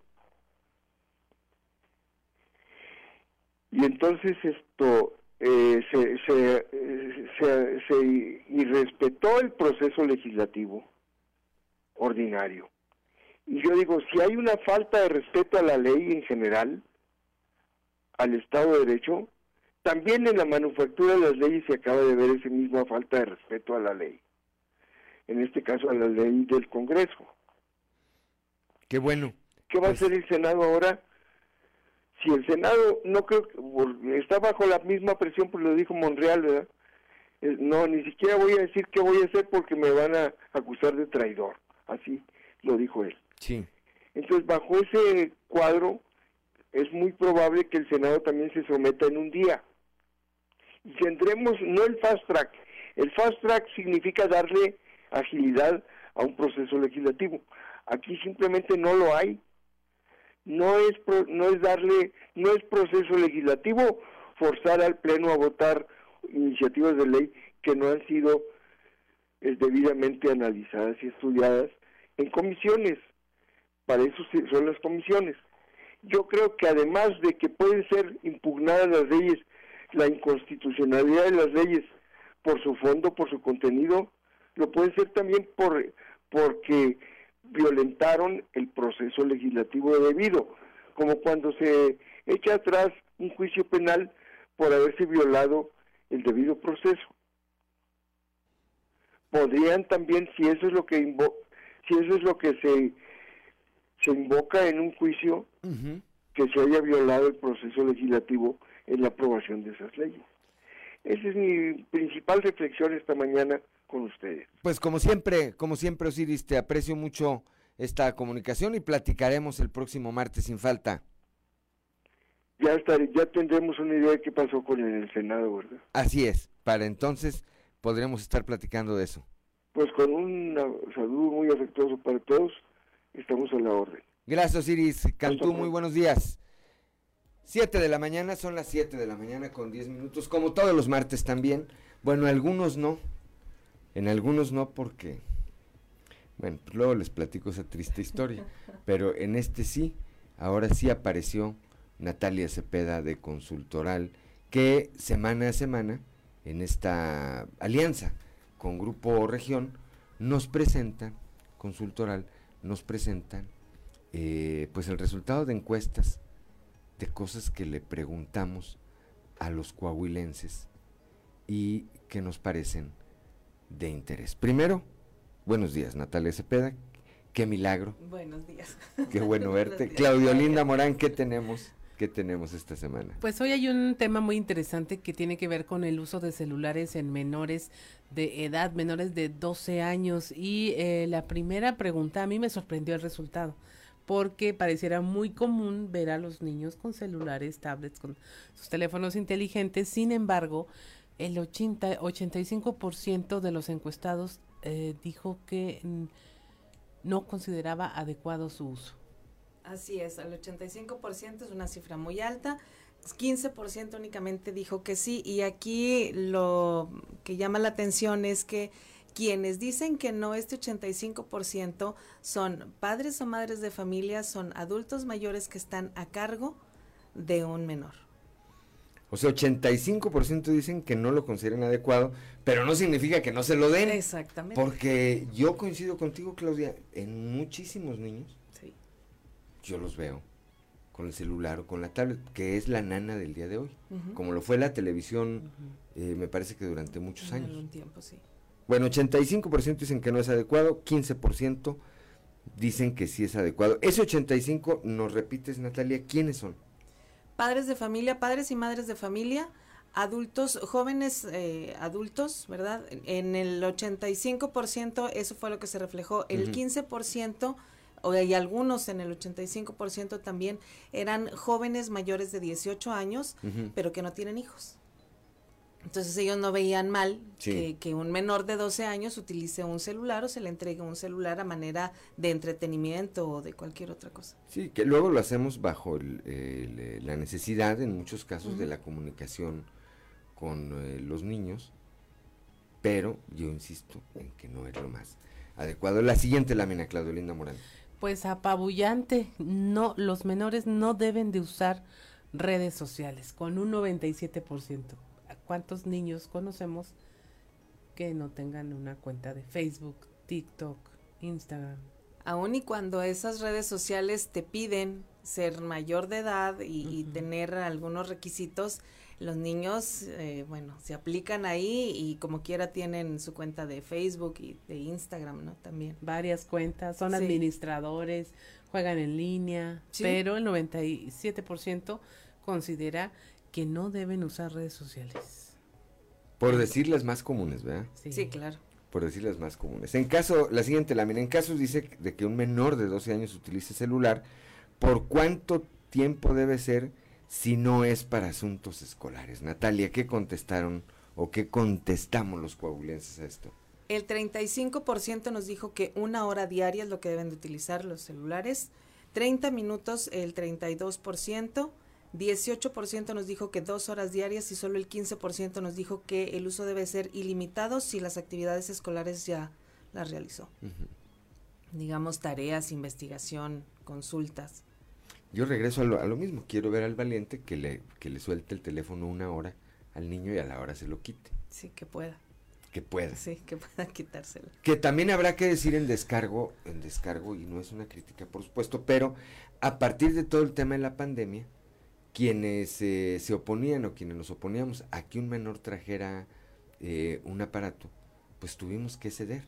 Y entonces esto, eh, se, se, se, irrespetó el proceso legislativo ordinario. Y yo digo, si hay una falta de respeto a la ley en general, al Estado de Derecho, también en la manufactura de las leyes se acaba de ver esa misma falta de respeto a la ley. en este caso a la ley del Congreso. Qué bueno. ¿Qué va Pues- a hacer el Senado ahora? Si el Senado no creo está bajo la misma presión, pues lo dijo Monreal, ¿verdad? Eh, No, ni siquiera voy a decir qué voy a hacer porque me van a acusar de traidor. Así lo dijo él. Sí. Entonces, bajo ese cuadro, es muy probable que el Senado también se someta en un día. Y tendremos no el fast track. El fast track significa darle agilidad a un proceso legislativo. Aquí simplemente no lo hay. No es no es darle no es proceso legislativo forzar al pleno a votar iniciativas de ley que no han sido eh, debidamente analizadas y estudiadas en comisiones. Para eso son las comisiones. Yo creo que además de que pueden ser impugnadas las leyes, la inconstitucionalidad de las leyes por su fondo, por su contenido, lo pueden ser también por porque violentaron el proceso legislativo debido, como cuando se echa atrás un juicio penal por haberse violado el debido proceso. Podrían también, si eso es lo que invo- si eso es lo que se se invoca en un juicio, que se haya violado el proceso legislativo en la aprobación de esas leyes. Esa es mi principal reflexión esta mañana con ustedes. Pues como siempre, como siempre, Osiris, te aprecio mucho esta comunicación y platicaremos el próximo martes sin falta. Ya estaré, ya tendremos una idea de qué pasó con el Senado, ¿verdad? Así es, para entonces podremos estar platicando de eso. Pues con un saludo muy afectuoso para todos, estamos a la orden. Gracias, Osiris. Cantú, muy buenos días. Siete de la mañana, son las siete de la mañana con 10 minutos, como todos los martes también. Bueno, algunos no, en algunos no porque, bueno, pues luego les platico esa triste historia, pero en este sí, ahora sí apareció Natalia Cepeda de Consultoral, que semana a semana, en esta alianza con Grupo Región, nos presentan, Consultoral, nos presentan eh, pues el resultado de encuestas de cosas que le preguntamos a los coahuilenses y que nos parecen de interés. Primero, buenos días, Natalia Cepeda. Qué milagro, Buenos días. qué bueno verte. Claudio Linda Morán, ¿qué tenemos? ¿Qué tenemos esta semana? Pues hoy hay un tema muy interesante que tiene que ver con el uso de celulares en menores de edad, menores de 12 años. Y eh, la primera pregunta, a mí me sorprendió el resultado, porque pareciera muy común ver a los niños con celulares, tablets, con sus teléfonos inteligentes. Sin embargo, el 80, 85% de los encuestados eh, dijo que no consideraba adecuado su uso. Así es, el 85% es una cifra muy alta. 15% únicamente dijo que sí y aquí lo que llama la atención es que quienes dicen que no, este 85% son padres o madres de familia, son adultos mayores que están a cargo de un menor. O sea, 85% dicen que no lo consideran adecuado, pero no significa que no se lo den. Exactamente. Porque yo coincido contigo, Claudia, en muchísimos niños, Sí. yo los veo con el celular o con la tablet, que es la nana del día de hoy, como lo fue la televisión, eh, me parece que durante muchos En años. algún tiempo, sí. Bueno, 85% dicen que no es adecuado, 15% dicen que sí es adecuado. Ese 85, nos repites, Natalia, ¿quiénes son? Padres de familia, padres y madres de familia, adultos, jóvenes eh, adultos, ¿verdad? En el 85% eso fue lo que se reflejó. El Ujú. 15%, o y algunos en el 85% también, eran jóvenes mayores de 18 años, pero que no tienen hijos. Entonces ellos no veían mal Sí. que, que un menor de 12 años utilice un celular o se le entregue un celular a manera de entretenimiento o de cualquier otra cosa. Sí, que luego lo hacemos bajo el- el, eh, la necesidad, en muchos casos, de la comunicación con eh, los niños, pero yo insisto en que no es lo más adecuado. La siguiente lámina, Claudio Linda Morán. Pues apabullante, no, los menores no deben de usar redes sociales, con un 97%. ¿Cuántos niños conocemos que no tengan una cuenta de Facebook, TikTok, Instagram? Aún y cuando esas redes sociales te piden ser mayor de edad y, y tener algunos requisitos, los niños, eh, bueno, se aplican ahí y como quiera tienen su cuenta de Facebook y de Instagram, ¿no? También. Varias cuentas, son Sí. administradores, juegan en línea, Sí. pero el 97% considera que no deben usar redes sociales. Por decir las más comunes, ¿verdad? Sí, claro. Por decir las más comunes. En caso, la siguiente lámina, en casos dice de que un menor de 12 años utilice celular, ¿por cuánto tiempo debe ser si no es para asuntos escolares? Natalia, ¿qué contestaron o qué contestamos los coahuilenses a esto? El 35% nos dijo que una hora diaria es lo que deben de utilizar los celulares, 30 minutos el 32%, 18% nos dijo que dos horas diarias y solo el 15% nos dijo que el uso debe ser ilimitado si las actividades escolares ya las realizó. Digamos tareas, investigación, consultas. Yo regreso a lo, a lo mismo, quiero ver al valiente que le, que le suelte el teléfono una hora al niño y a la hora se lo quite, Sí, que pueda. que pueda. Sí, que pueda quitárselo. Que también habrá que decir en descargo, en descargo, y no es una crítica, por supuesto, pero a partir de todo el tema de la pandemia, quienes eh, se oponían o quienes nos oponíamos a que un menor trajera eh, un aparato, pues tuvimos que ceder,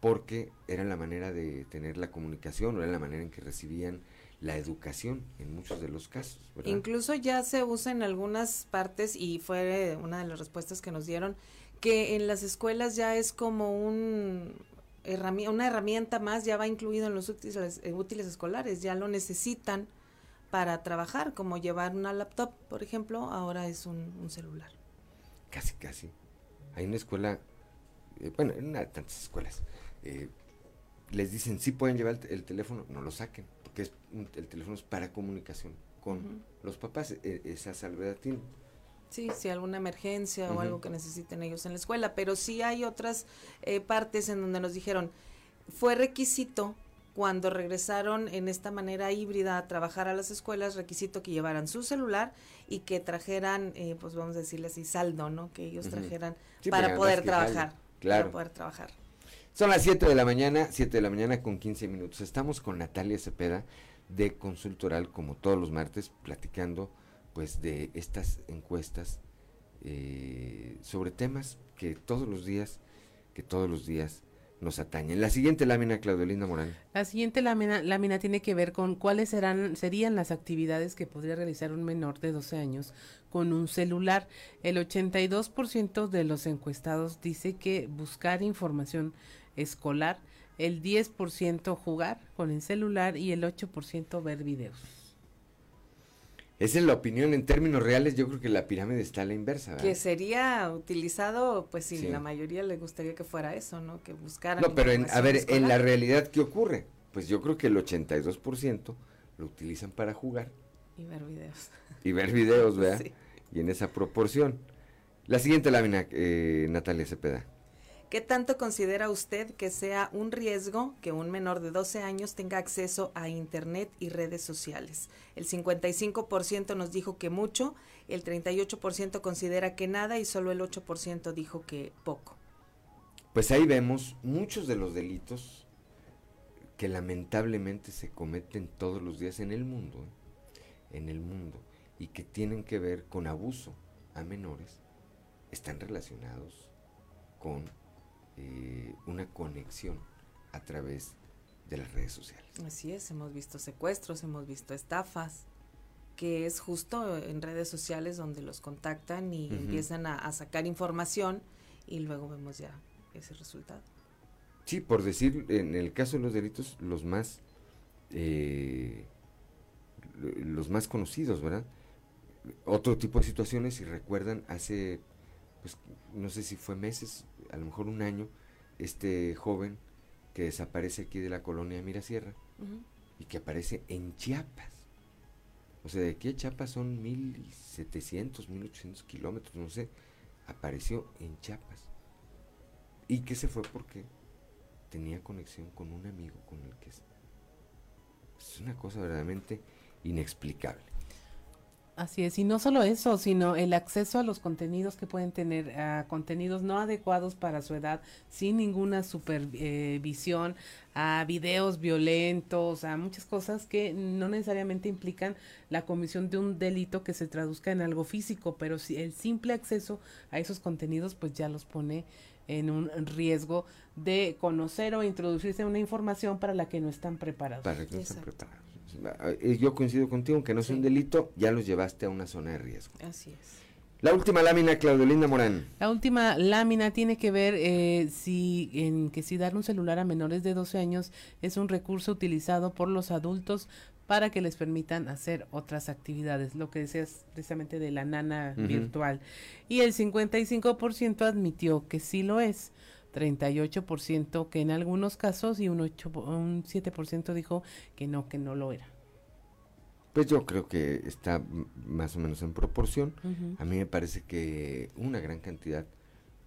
porque era la manera de tener la comunicación, o era la manera en que recibían la educación en muchos de los casos. Incluso ya se usa en algunas partes y fue una de las respuestas que nos dieron que en las escuelas ya es como un una herramienta más, ya va incluido en los útiles, eh, útiles escolares, ya lo necesitan para trabajar, como llevar una laptop, por ejemplo, ahora es un, un celular. Casi, casi. Hay una escuela, eh, bueno, en una de tantas escuelas, eh, les dicen, sí pueden llevar el, el teléfono, no lo saquen, porque es un- el teléfono es para comunicación con los papás, eh, esa salvedad tiene. Sí, si alguna emergencia o algo que necesiten ellos en la escuela, pero sí hay otras eh, partes en donde nos dijeron, fue requisito cuando regresaron en esta manera híbrida a trabajar a las escuelas, requisito que llevaran su celular y que trajeran, eh, pues vamos a decirle así, saldo, ¿no? Que ellos trajeran Sí, para poder trabajar. claro. Para poder trabajar. Son las 7 de la mañana, 7 de la mañana con 15 minutos. Estamos con Natalia Cepeda de Consultoral, como todos los martes, platicando pues de estas encuestas eh, sobre temas que todos los días, que todos los días nos atañen. La siguiente lámina, Claudelina Morán. La siguiente lámina, lámina tiene que ver con cuáles serán, serían las actividades que podría realizar un menor de 12 años con un celular. El 82% de los encuestados dice que buscar información escolar, el 10% jugar con el celular y el 8% ver videos. Esa es la opinión en términos reales. Yo creo que la pirámide está a la inversa. ¿verdad? Que sería utilizado, pues Sí. la mayoría le gustaría que fuera eso, ¿no? Que buscaran. No, pero en, a ver, en la realidad, ¿qué ocurre? Pues yo creo que el 82% lo utilizan para jugar Y ver videos. y ver videos, ¿verdad? Sí. Y en esa proporción. La siguiente lámina, eh, Natalia Cepeda. ¿Qué tanto considera usted que sea un riesgo que un menor de 12 años tenga acceso a Internet y redes sociales? El 55% nos dijo que mucho, el 38% considera que nada y solo el 8% dijo que poco. Pues ahí vemos muchos de los delitos que lamentablemente se cometen todos los días en el mundo, en el mundo, y que tienen que ver con abuso a menores, están relacionados con eh, una conexión a través de las redes sociales. Así es, hemos visto secuestros, hemos visto estafas, que es justo en redes sociales donde los contactan y empiezan a, a sacar información y luego vemos ya ese resultado. Sí, por decir, en el caso de los delitos, los más, eh, lo- los más conocidos, ¿verdad? Otro tipo de situaciones, si recuerdan, hace, pues, no sé si fue meses, a lo mejor un año, este joven que desaparece aquí de la colonia Mirasierra Ujú. y que aparece en Chiapas. O sea, de aquí a Chiapas son 1700, 1800 kilómetros, no sé. Apareció en Chiapas. Y que se fue porque tenía conexión con un amigo con el que es. Es una cosa verdaderamente inexplicable. Así es, y no solo eso, sino el acceso a los contenidos que pueden tener, a contenidos no adecuados para su edad, sin ninguna supervisión, a videos violentos, a muchas cosas que no necesariamente implican la comisión de un delito que se traduzca en algo físico, pero si el simple acceso a esos contenidos pues ya los pone en un riesgo de conocer o introducirse una información para la que no están preparados. Para que no están preparados. Eh, yo coincido contigo, que no es un delito, ya los llevaste a una zona de riesgo. Así es. La última lámina, Claudelinda Morán. La última lámina tiene que ver eh, si en que si dar un celular a menores de 12 años es un recurso utilizado por los adultos para que les permitan hacer otras actividades, lo que decías precisamente de la nana virtual. Y el 55% admitió que sí lo es. 38% que en algunos casos y un, 8, un 7% dijo que no, que no lo era. Pues yo creo que está más o menos en proporción. A mí me parece que una gran cantidad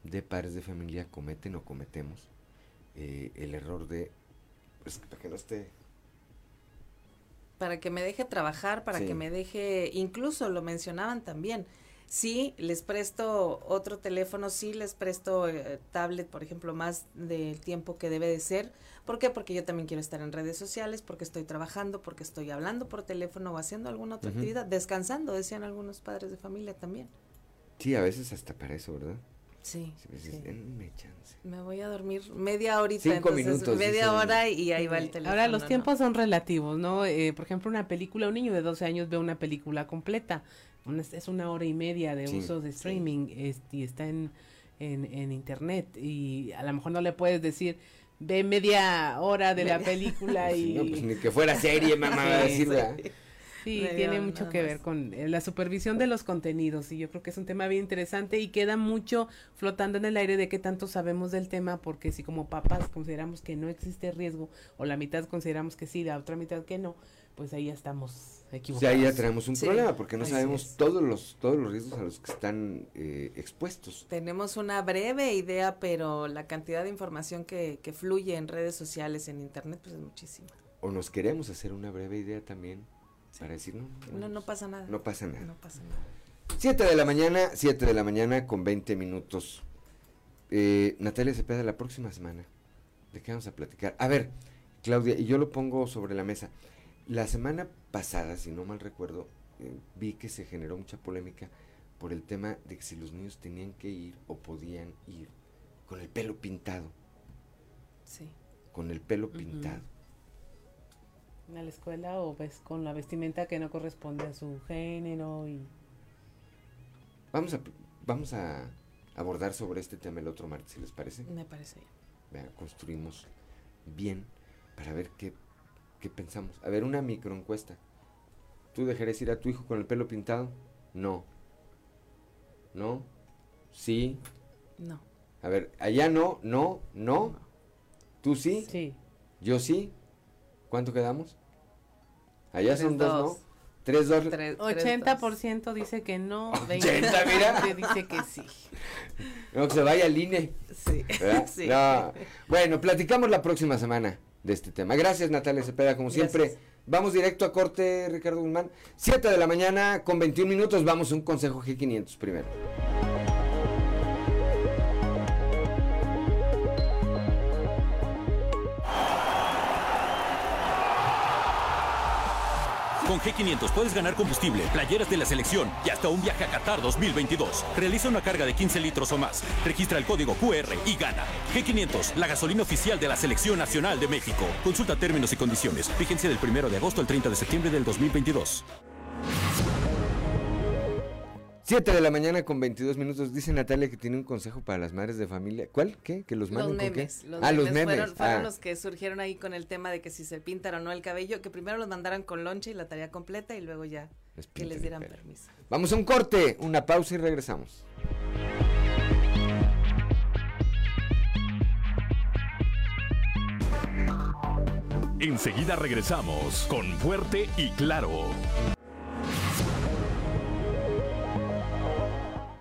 de padres de familia cometen o cometemos eh, el error de, pues para que no esté... Para que me deje trabajar, para que me deje, incluso lo mencionaban también, sí les presto otro teléfono, sí les presto eh, tablet, por ejemplo, más del tiempo que debe de ser. ¿Por qué? Porque yo también quiero estar en redes sociales, porque estoy trabajando, porque estoy hablando por teléfono o haciendo alguna otra actividad, descansando, decían algunos padres de familia también. Sí, a veces hasta para eso, ¿verdad? Sí. chance. Me voy a dormir media horita, Cinco minutos, media hora y ahí va el teléfono. Ahora los tiempos son relativos, ¿no? Eh, por ejemplo, una película, un niño de 12 años ve una película completa es una hora y media de uso de streaming y está en, en, internet y a lo mejor no le puedes decir ve media hora de la película y no, pues ni que fuera serie mamá a decir Sí, tiene mucho que ver con eh, la supervisión de los contenidos y yo creo que es un tema bien interesante y queda mucho flotando en el aire de qué tanto sabemos del tema porque si como papás consideramos que no existe riesgo o la mitad consideramos que sí, la otra mitad que no, pues ahí ya estamos equivocados. ahí ya tenemos un problema porque no sabemos todos los todos los riesgos a los que están eh, expuestos. Tenemos una breve idea, pero la cantidad de información que, que fluye en redes sociales, en internet, pues es muchísima. O nos queremos hacer una breve idea también para decir, no, no, no, pasa nada. No pasa nada. No pasa nada. 7 de la mañana, 7 de la mañana con 20 minutos. Eh, Natalia Cepeda, la próxima semana, ¿de qué vamos a platicar? A ver, Claudia, y yo lo pongo sobre la mesa. La semana pasada, si no mal recuerdo, eh, vi que se generó mucha polémica por el tema de que si los niños tenían que ir o podían ir con el pelo pintado. Sí. Con el pelo pintado. ¿En la escuela o ves con la vestimenta que no corresponde a su género y Vamos a vamos a abordar sobre este tema el otro martes, si les parece. Me parece. Vea, construimos bien para ver qué ¿Qué pensamos? A ver, una microencuesta. ¿Tú dejarías ir a tu hijo con el pelo pintado? No. ¿No? ¿Sí? No. A ver, allá no, no, no. ¿Tú sí? Sí. ¿Yo sí? ¿Cuánto quedamos? Allá son dos, ¿no? Tres, dos. 80% dice que no. 80, mira. dice que sí. No, que se vaya al INE. Sí. sí. Bueno, platicamos la próxima semana de este tema. Gracias Natalia Cepeda, como siempre. Vamos directo a corte, Ricardo Guzmán. 7 de la mañana con 21 minutos. Vamos a un consejo G500 primero. Con G500 puedes ganar combustible, playeras de la selección y hasta un viaje a Qatar 2022. Realiza una carga de 15 litros o más. Registra el código QR y gana. G500, la gasolina oficial de la Selección Nacional de México. Consulta términos y condiciones. Vigencia del 1 de agosto al 30 de septiembre del 2022. 7 de la mañana con 22 minutos. Dice Natalia que tiene un consejo para las madres de familia. ¿Cuál? ¿Qué? ¿Que los manden los memes, con qué? ah, los memes. Fueron, fueron ah. los que surgieron ahí con el tema de que si se pintan o no el cabello, que primero los mandaran con lonche y la tarea completa y luego ya que les dieran permiso. Vamos a un corte, una pausa y regresamos. Enseguida regresamos con Fuerte y Claro.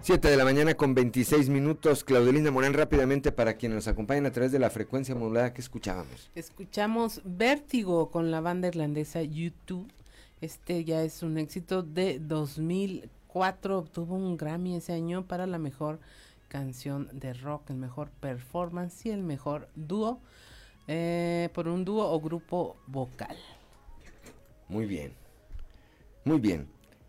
7 de la mañana con 26 minutos. Claudelina Morán, rápidamente para quienes nos acompañan a través de la frecuencia modulada que escuchábamos. Escuchamos Vértigo con la banda irlandesa YouTube Este ya es un éxito de 2004. Obtuvo un Grammy ese año para la mejor canción de rock, el mejor performance y el mejor dúo eh, por un dúo o grupo vocal. Muy bien. Muy bien.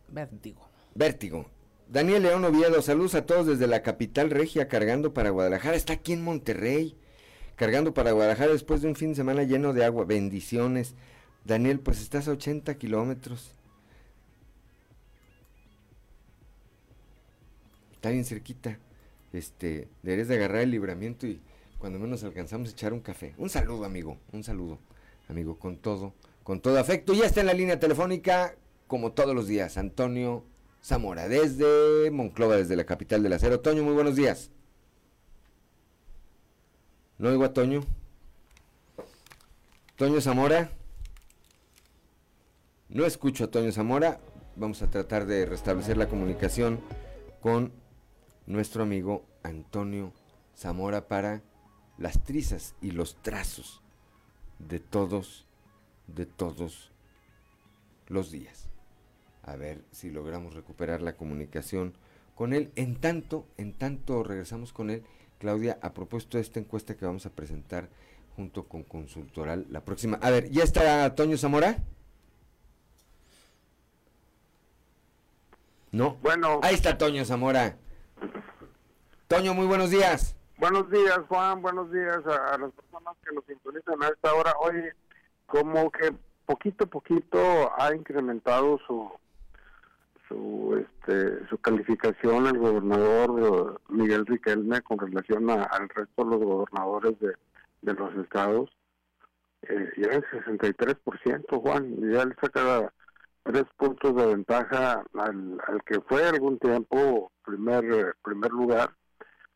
Vértigo. Vértigo. Daniel León Oviedo, saludos a todos desde la capital regia cargando para Guadalajara. Está aquí en Monterrey, cargando para Guadalajara después de un fin de semana lleno de agua. Bendiciones. Daniel, pues estás a 80 kilómetros. Está bien cerquita. Este, deberías de agarrar el libramiento y cuando menos alcanzamos a echar un café. Un saludo, amigo. Un saludo, amigo, con todo, con todo afecto. Ya está en la línea telefónica, como todos los días, Antonio Zamora, desde Monclova, desde la capital del acero. Toño, muy buenos días. ¿No oigo a Toño? Toño Zamora. No escucho a Toño Zamora. Vamos a tratar de restablecer la comunicación con nuestro amigo Antonio Zamora para las trizas y los trazos de todos, de todos los días a ver si logramos recuperar la comunicación con él. En tanto, en tanto regresamos con él, Claudia, a propósito de esta encuesta que vamos a presentar junto con Consultoral la próxima. A ver, ¿ya está Toño Zamora? No. Bueno. Ahí está Toño Zamora. Toño, muy buenos días. Buenos días, Juan. Buenos días a, a las personas que nos sintonizan a esta hora. Oye, como que poquito a poquito ha incrementado su su este su calificación el gobernador eh, Miguel Riquelme con relación al resto de los gobernadores de, de los estados eh, ya el 63% Juan ya le saca tres puntos de ventaja al, al que fue algún tiempo primer primer lugar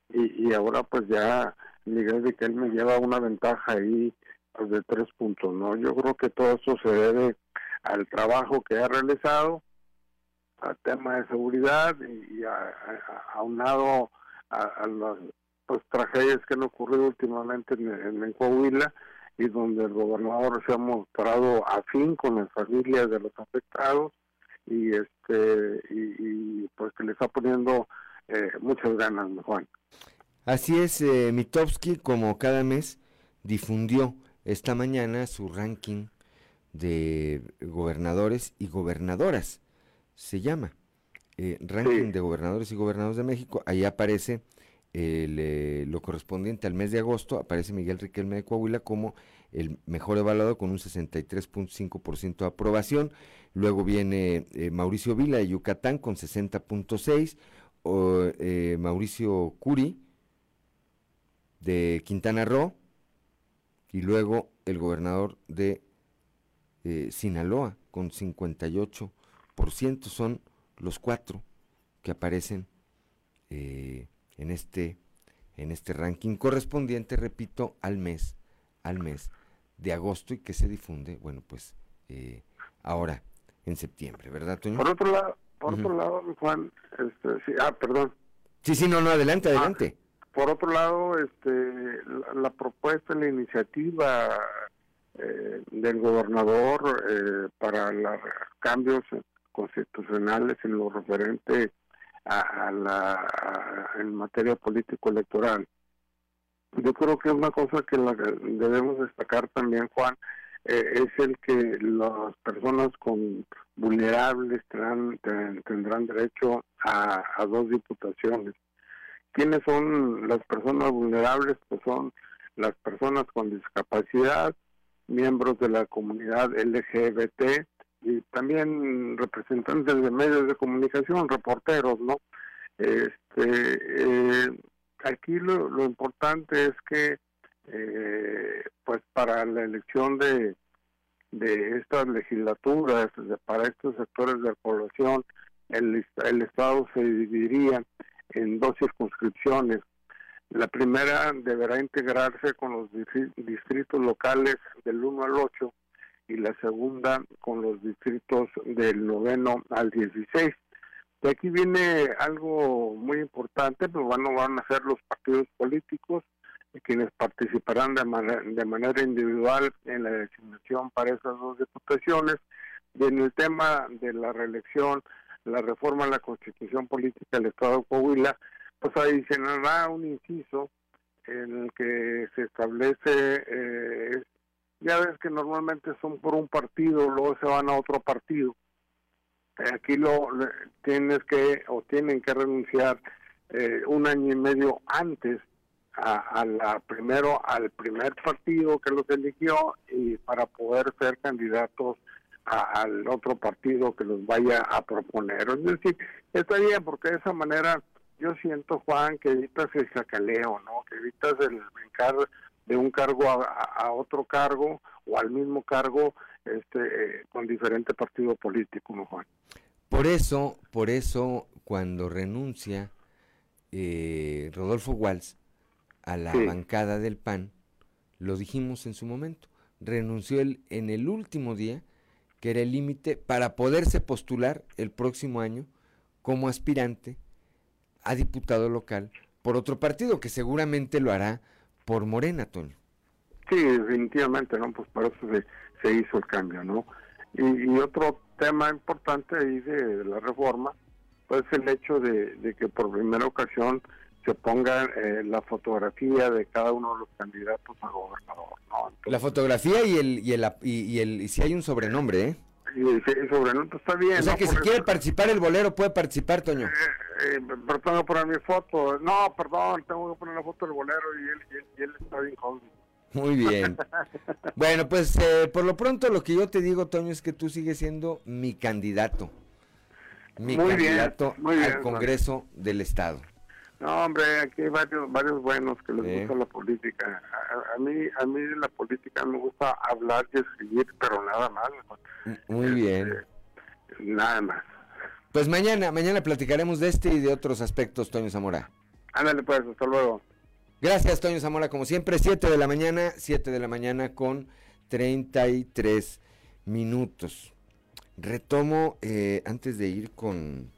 y, y ahora pues ya Miguel Riquelme lleva una ventaja ahí pues, de tres puntos no yo creo que todo eso se debe al trabajo que ha realizado al tema de seguridad y, aunado a, las pues, tragedias que han ocurrido últimamente en, Coahuila y donde el gobernador se ha mostrado afín con las familias de los afectados y este y, pues que le está poniendo eh, muchas ganas, Juan. Así es, eh, como cada mes, difundió esta mañana su ranking de gobernadores y gobernadoras se llama. Eh, ranking de gobernadores y gobernados de México. Ahí aparece eh, lo correspondiente al mes de agosto, aparece Miguel Riquelme de Coahuila como el mejor evaluado con un 63.5% de aprobación. Luego viene eh, Mauricio Vila de Yucatán con 60.6%, o, Mauricio Curi de Quintana Roo y luego el gobernador de Sinaloa con 58% por ciento son los cuatro que aparecen eh, en este en este ranking correspondiente, repito, al mes, al mes de agosto y que se difunde, bueno, pues eh, ahora en septiembre, ¿verdad, Toño? Por otro lado, por otro lado, Juan, este, sí, ah, perdón. Sí, sí, no, no, adelante, ah, adelante. por otro lado, este, la, propuesta, la iniciativa eh, del gobernador eh, para los cambios constitucionales en lo referente a, la en materia político electoral. Yo creo que una cosa que debemos destacar también, Juan, eh, es el que las personas con vulnerables tendrán, tendrán derecho a, a dos diputaciones. ¿Quiénes son las personas vulnerables? Pues son las personas con discapacidad, miembros de la comunidad LGBT, y también representantes de medios de comunicación, reporteros, ¿no? Este, eh, aquí lo, importante es que, eh, pues para la elección de, de estas legislaturas, para estos sectores de la población, el, el Estado se dividiría en dos circunscripciones. La primera deberá integrarse con los distritos locales del 1 al 8 y la segunda con los distritos del noveno al 16. De aquí viene algo muy importante, pues bueno, van a ser los partidos políticos quienes participarán de, manera, de manera individual en la designación para esas dos diputaciones, en el tema de la reelección, la reforma a la constitución política del Estado de Coahuila, pues adicionará un inciso en el que se establece, eh, ya ves que normalmente son por un partido, luego se van a otro partido. Aquí lo tienes que o tienen que renunciar eh, un año y medio antes a, la primero al primer partido que los eligió y para poder ser candidatos al otro partido que los vaya a proponer. Es decir, está bien porque de esa manera yo siento, Juan, que evitas el sacaleo, ¿no? Que evitas el brincar de un cargo a, otro cargo o al mismo cargo este eh, con diferente partido político, ¿no, Juan? Por eso, por eso, cuando renuncia eh, Rodolfo Walsh a la bancada del PAN, lo dijimos en su momento, renunció él en el último día, que era el límite para poderse postular el próximo año como aspirante a diputado local por otro partido, que seguramente lo hará por Morena, Toño. Sí, definitivamente, ¿no? Pues por eso se, hizo el cambio, ¿no? Y, otro tema importante ahí de, la reforma, pues el hecho de, que por primera ocasión se ponga eh, la fotografía de cada uno de los candidatos a gobernador, ¿no? la fotografía y el, y el, y, el, y si hay un sobrenombre, ¿eh? Y sobrenombre está bien. O sea que si quiere participar el bolero, puede participar, Toño. Eh, eh, pero tengo que poner mi foto. No, perdón, tengo que poner la foto del bolero y él, y él, está bien joven. Muy bien. bueno, pues eh, por lo pronto lo que yo te digo, Toño, es que tú sigues siendo mi candidato. Mi candidato al Congreso del Estado. No, hombre, aquí hay varios, varios buenos que les gusta la política. A, mí, a mí la política me gusta hablar y escribir, pero nada más. Muy bien. Este, nada más. Pues mañana, mañana platicaremos de este y de otros aspectos, Toño Zamora. Ándale pues, hasta luego. Gracias, Toño Zamora, como siempre, 7 de la mañana, 7 de la mañana con 33 minutos. Retomo, eh, antes de ir con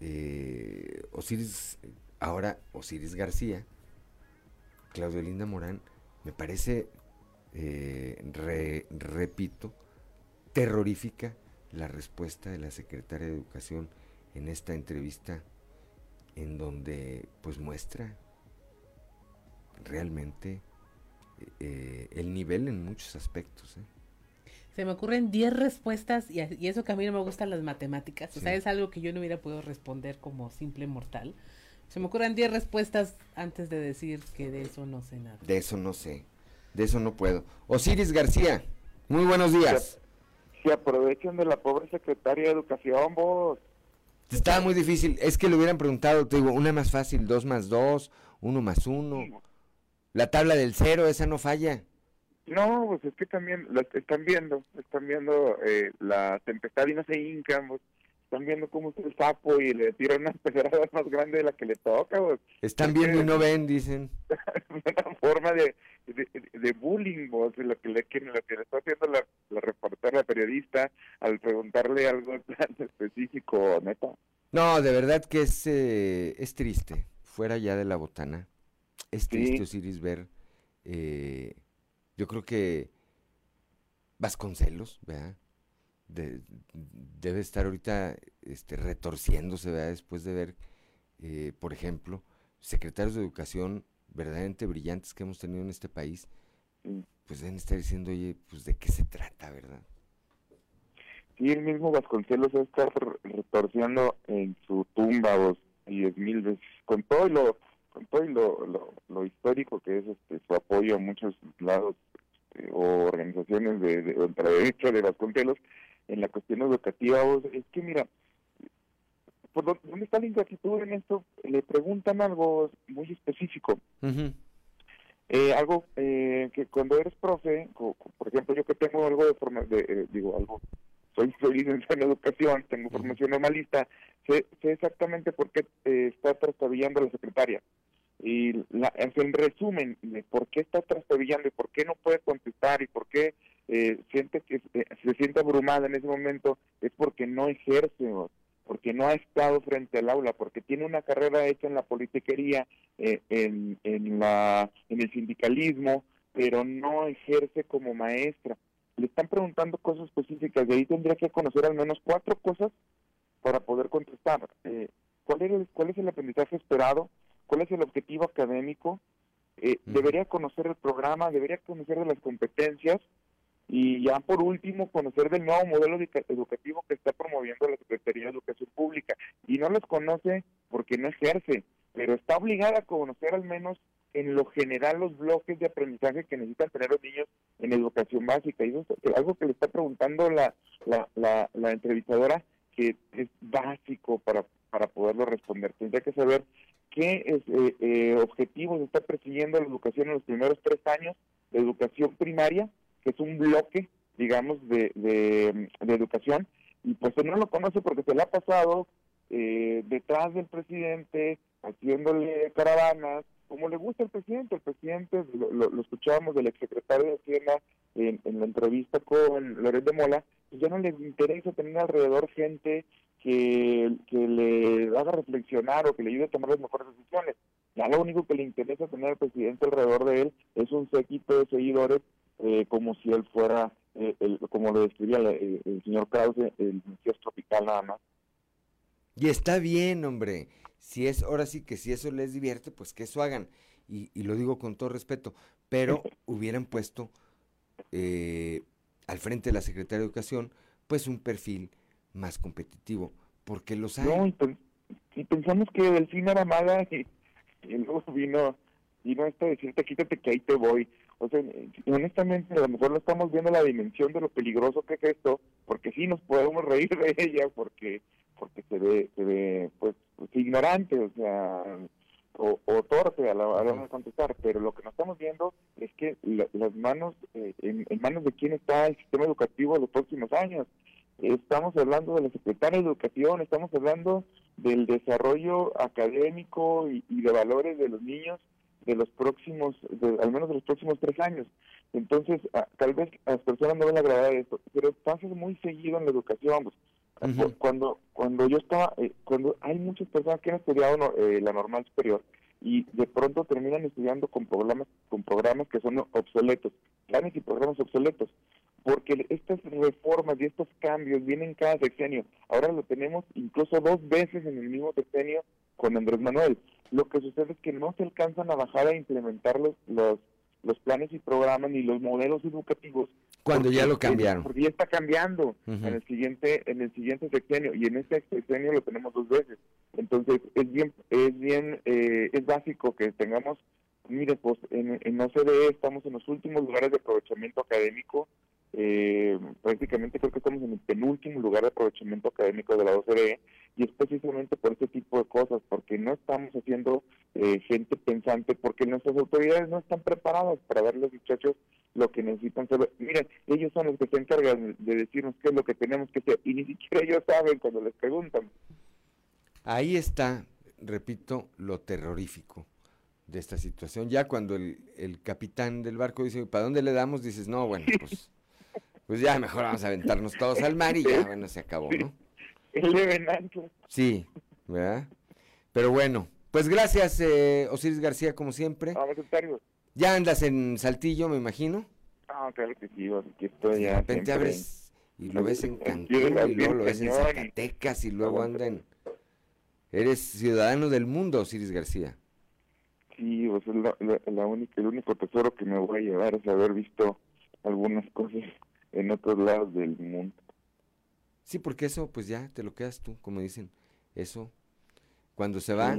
eh, Osiris Ahora, Osiris García, Claudio Linda Morán, me parece, eh, repito, terrorífica la respuesta de la secretaria de Educación en esta entrevista en donde pues muestra realmente eh, el nivel en muchos aspectos. ¿eh? Se me ocurren 10 respuestas y, eso que a mí no me gustan las matemáticas. O sea, es algo que yo no hubiera podido responder como simple mortal. Se me ocurren 10 respuestas antes de decir que de eso no sé nada. De eso no sé. De eso no puedo. Osiris García, muy buenos días. Se, aprovechan de la pobre secretaria de Educación, vos. Estaba muy difícil. Es que le hubieran preguntado, te digo, una más fácil, dos más dos, uno más uno. La tabla del cero, esa no falla. No, pues es que también la están viendo, están viendo eh, la tempestad y no se hincan, están viendo cómo es el sapo y le tiran una pedrada más grande de la que le toca. Están viendo y no ven, dicen. una forma de, de, bullying, vos, lo que le, lo que le está haciendo la, la reportera, la periodista, al preguntarle algo específico, neta. No, de verdad que es, eh, es triste, fuera ya de la botana. Es triste, Osiris, ver. Eh, yo creo que Vasconcelos, ¿verdad? Debe estar ahorita este, retorciéndose después de ver, eh, por ejemplo, secretarios de educación verdaderamente brillantes que hemos tenido en este país, pues deben estar diciendo, oye, pues de qué se trata, ¿verdad? Sí, el mismo Vasconcelos está retorciendo en su tumba dos diez mil veces, con todo lo, con todo lo, lo, histórico que es este, su apoyo a muchos lados este, o organizaciones de, de ultraderecha de Vasconcelos, en la cuestión educativa, es que mira, ¿por dónde está la ingratitud en esto? Le preguntan algo muy específico. eh, algo eh, que cuando eres profe, por ejemplo, yo que tengo algo de forma, de, eh, digo, algo, soy, soy licenciado en educación, tengo formación normalista, sé, sé exactamente por qué eh, está trastabillando la secretaria. Y la, en resumen, por qué está trastabillando y por qué no puede contestar y por qué eh, siente que eh, se siente abrumada en ese momento es porque no ejerce, porque no ha estado frente al aula, porque tiene una carrera hecha en la politiquería, eh, en, en, la, en el sindicalismo, pero no ejerce como maestra. le están preguntando cosas específicas y ahí tendría que conocer al menos cuatro cosas para poder contestar. Eh, ¿cuál, es el, ¿Cuál es el aprendizaje esperado? ¿Cuál es el objetivo académico? Eh, Debería conocer el programa, debería conocer de las competencias y ya por último conocer del nuevo modelo educativo que está promoviendo la Secretaría de Educación Pública. Y no los conoce porque no ejerce, pero está obligada a conocer al menos en lo general los bloques de aprendizaje que necesitan tener los niños en educación básica. Y eso es algo que le está preguntando la, la, la, entrevistadora, que es básico para, para poderlo responder. Tendría que saber qué es, eh, eh, objetivos está persiguiendo la educación en los primeros tres años de educación primaria que es un bloque, digamos, de, de, educación, y pues él no lo conoce porque se le ha pasado eh, detrás del presidente, haciéndole caravanas, como le gusta al presidente. El presidente, lo, escuchábamos del exsecretario de Hacienda en, en, la entrevista con Loret de Mola, pues ya no le interesa tener alrededor gente que, que le haga reflexionar o que le ayude a tomar las mejores decisiones. Ya lo único que le interesa tener al presidente alrededor de él es un séquito de seguidores eh, como si él fuera, eh, el, como lo describía el, señor Krause, el Mesías tropical nada más. Y está bien, hombre. Si es, ahora sí que si eso les divierte, pues que eso hagan. Y, y lo digo con todo respeto, pero hubieran puesto eh, al frente de la Secretaría de Educación, pues un perfil más competitivo, porque los hay. No, y, pensamos que Delfín era mala y, y luego vino, vino esto de decirte quítate que ahí te voy. O sea, honestamente, a lo mejor no estamos viendo la dimensión de lo peligroso que es esto, porque sí nos podemos reír de ella, porque porque se ve, se ve pues, ignorante, o sea, o, torpe a la, hora de contestar, pero lo que nos estamos viendo es que las manos, eh, en, manos de quién está el sistema educativo los próximos años. Estamos hablando de la Secretaría de Educación, estamos hablando del desarrollo académico y de valores de los niños de los próximos, al menos de los próximos tres años. Entonces, ah, tal vez a las personas no ven la gravedad de esto, pero pasa muy seguido en la educación. Pues, Cuando cuando yo estaba, eh, cuando hay muchas personas que han estudiado eh, la normal superior y de pronto terminan estudiando con programas, con programas que son obsoletos, planes y programas obsoletos, porque estas reformas y estos cambios vienen cada sexenio. Ahora lo tenemos incluso dos veces en el mismo sexenio con Andrés Manuel. Lo que sucede es que no se alcanzan a bajar a implementar los, los, planes y programas ni los modelos educativos. Cuando ya lo cambiaron. porque ya está cambiando en el siguiente en el siguiente sexenio y en este sexenio lo tenemos dos veces. Entonces es bien es bien eh, es básico que tengamos mire pues en, en OCDE estamos en los últimos lugares de aprovechamiento académico eh, prácticamente creo que estamos en el penúltimo lugar de aprovechamiento académico de la OCDE y es precisamente por este tipo de cosas, porque no estamos haciendo eh, gente pensante, porque nuestras autoridades no están preparadas para dar a los muchachos lo que necesitan saber. Miren, ellos son los que se encargan de decirnos qué es lo que tenemos que hacer y ni siquiera ellos saben cuando les preguntan. Ahí está, repito, lo terrorífico de esta situación. Ya cuando el, el capitán del barco dice, ¿para dónde le damos? Dices, no, bueno, pues, pues ya mejor vamos a aventarnos todos al mar y ya, bueno, se acabó, ¿no? Sí, ¿verdad? Pero bueno, pues gracias, eh, Osiris García, como siempre. Ya andas en Saltillo, me imagino. Ah, claro que sí, aquí estoy ya. De repente abres y lo ves en Cancún y luego lo ves en Zacatecas y luego anda en... Eres ciudadano del mundo, Osiris García. Sí, pues la, la, única, el único tesoro que me voy a llevar es haber visto algunas cosas en otros lados del mundo. Sí, porque eso pues ya te lo quedas tú, como dicen. Eso, cuando se va,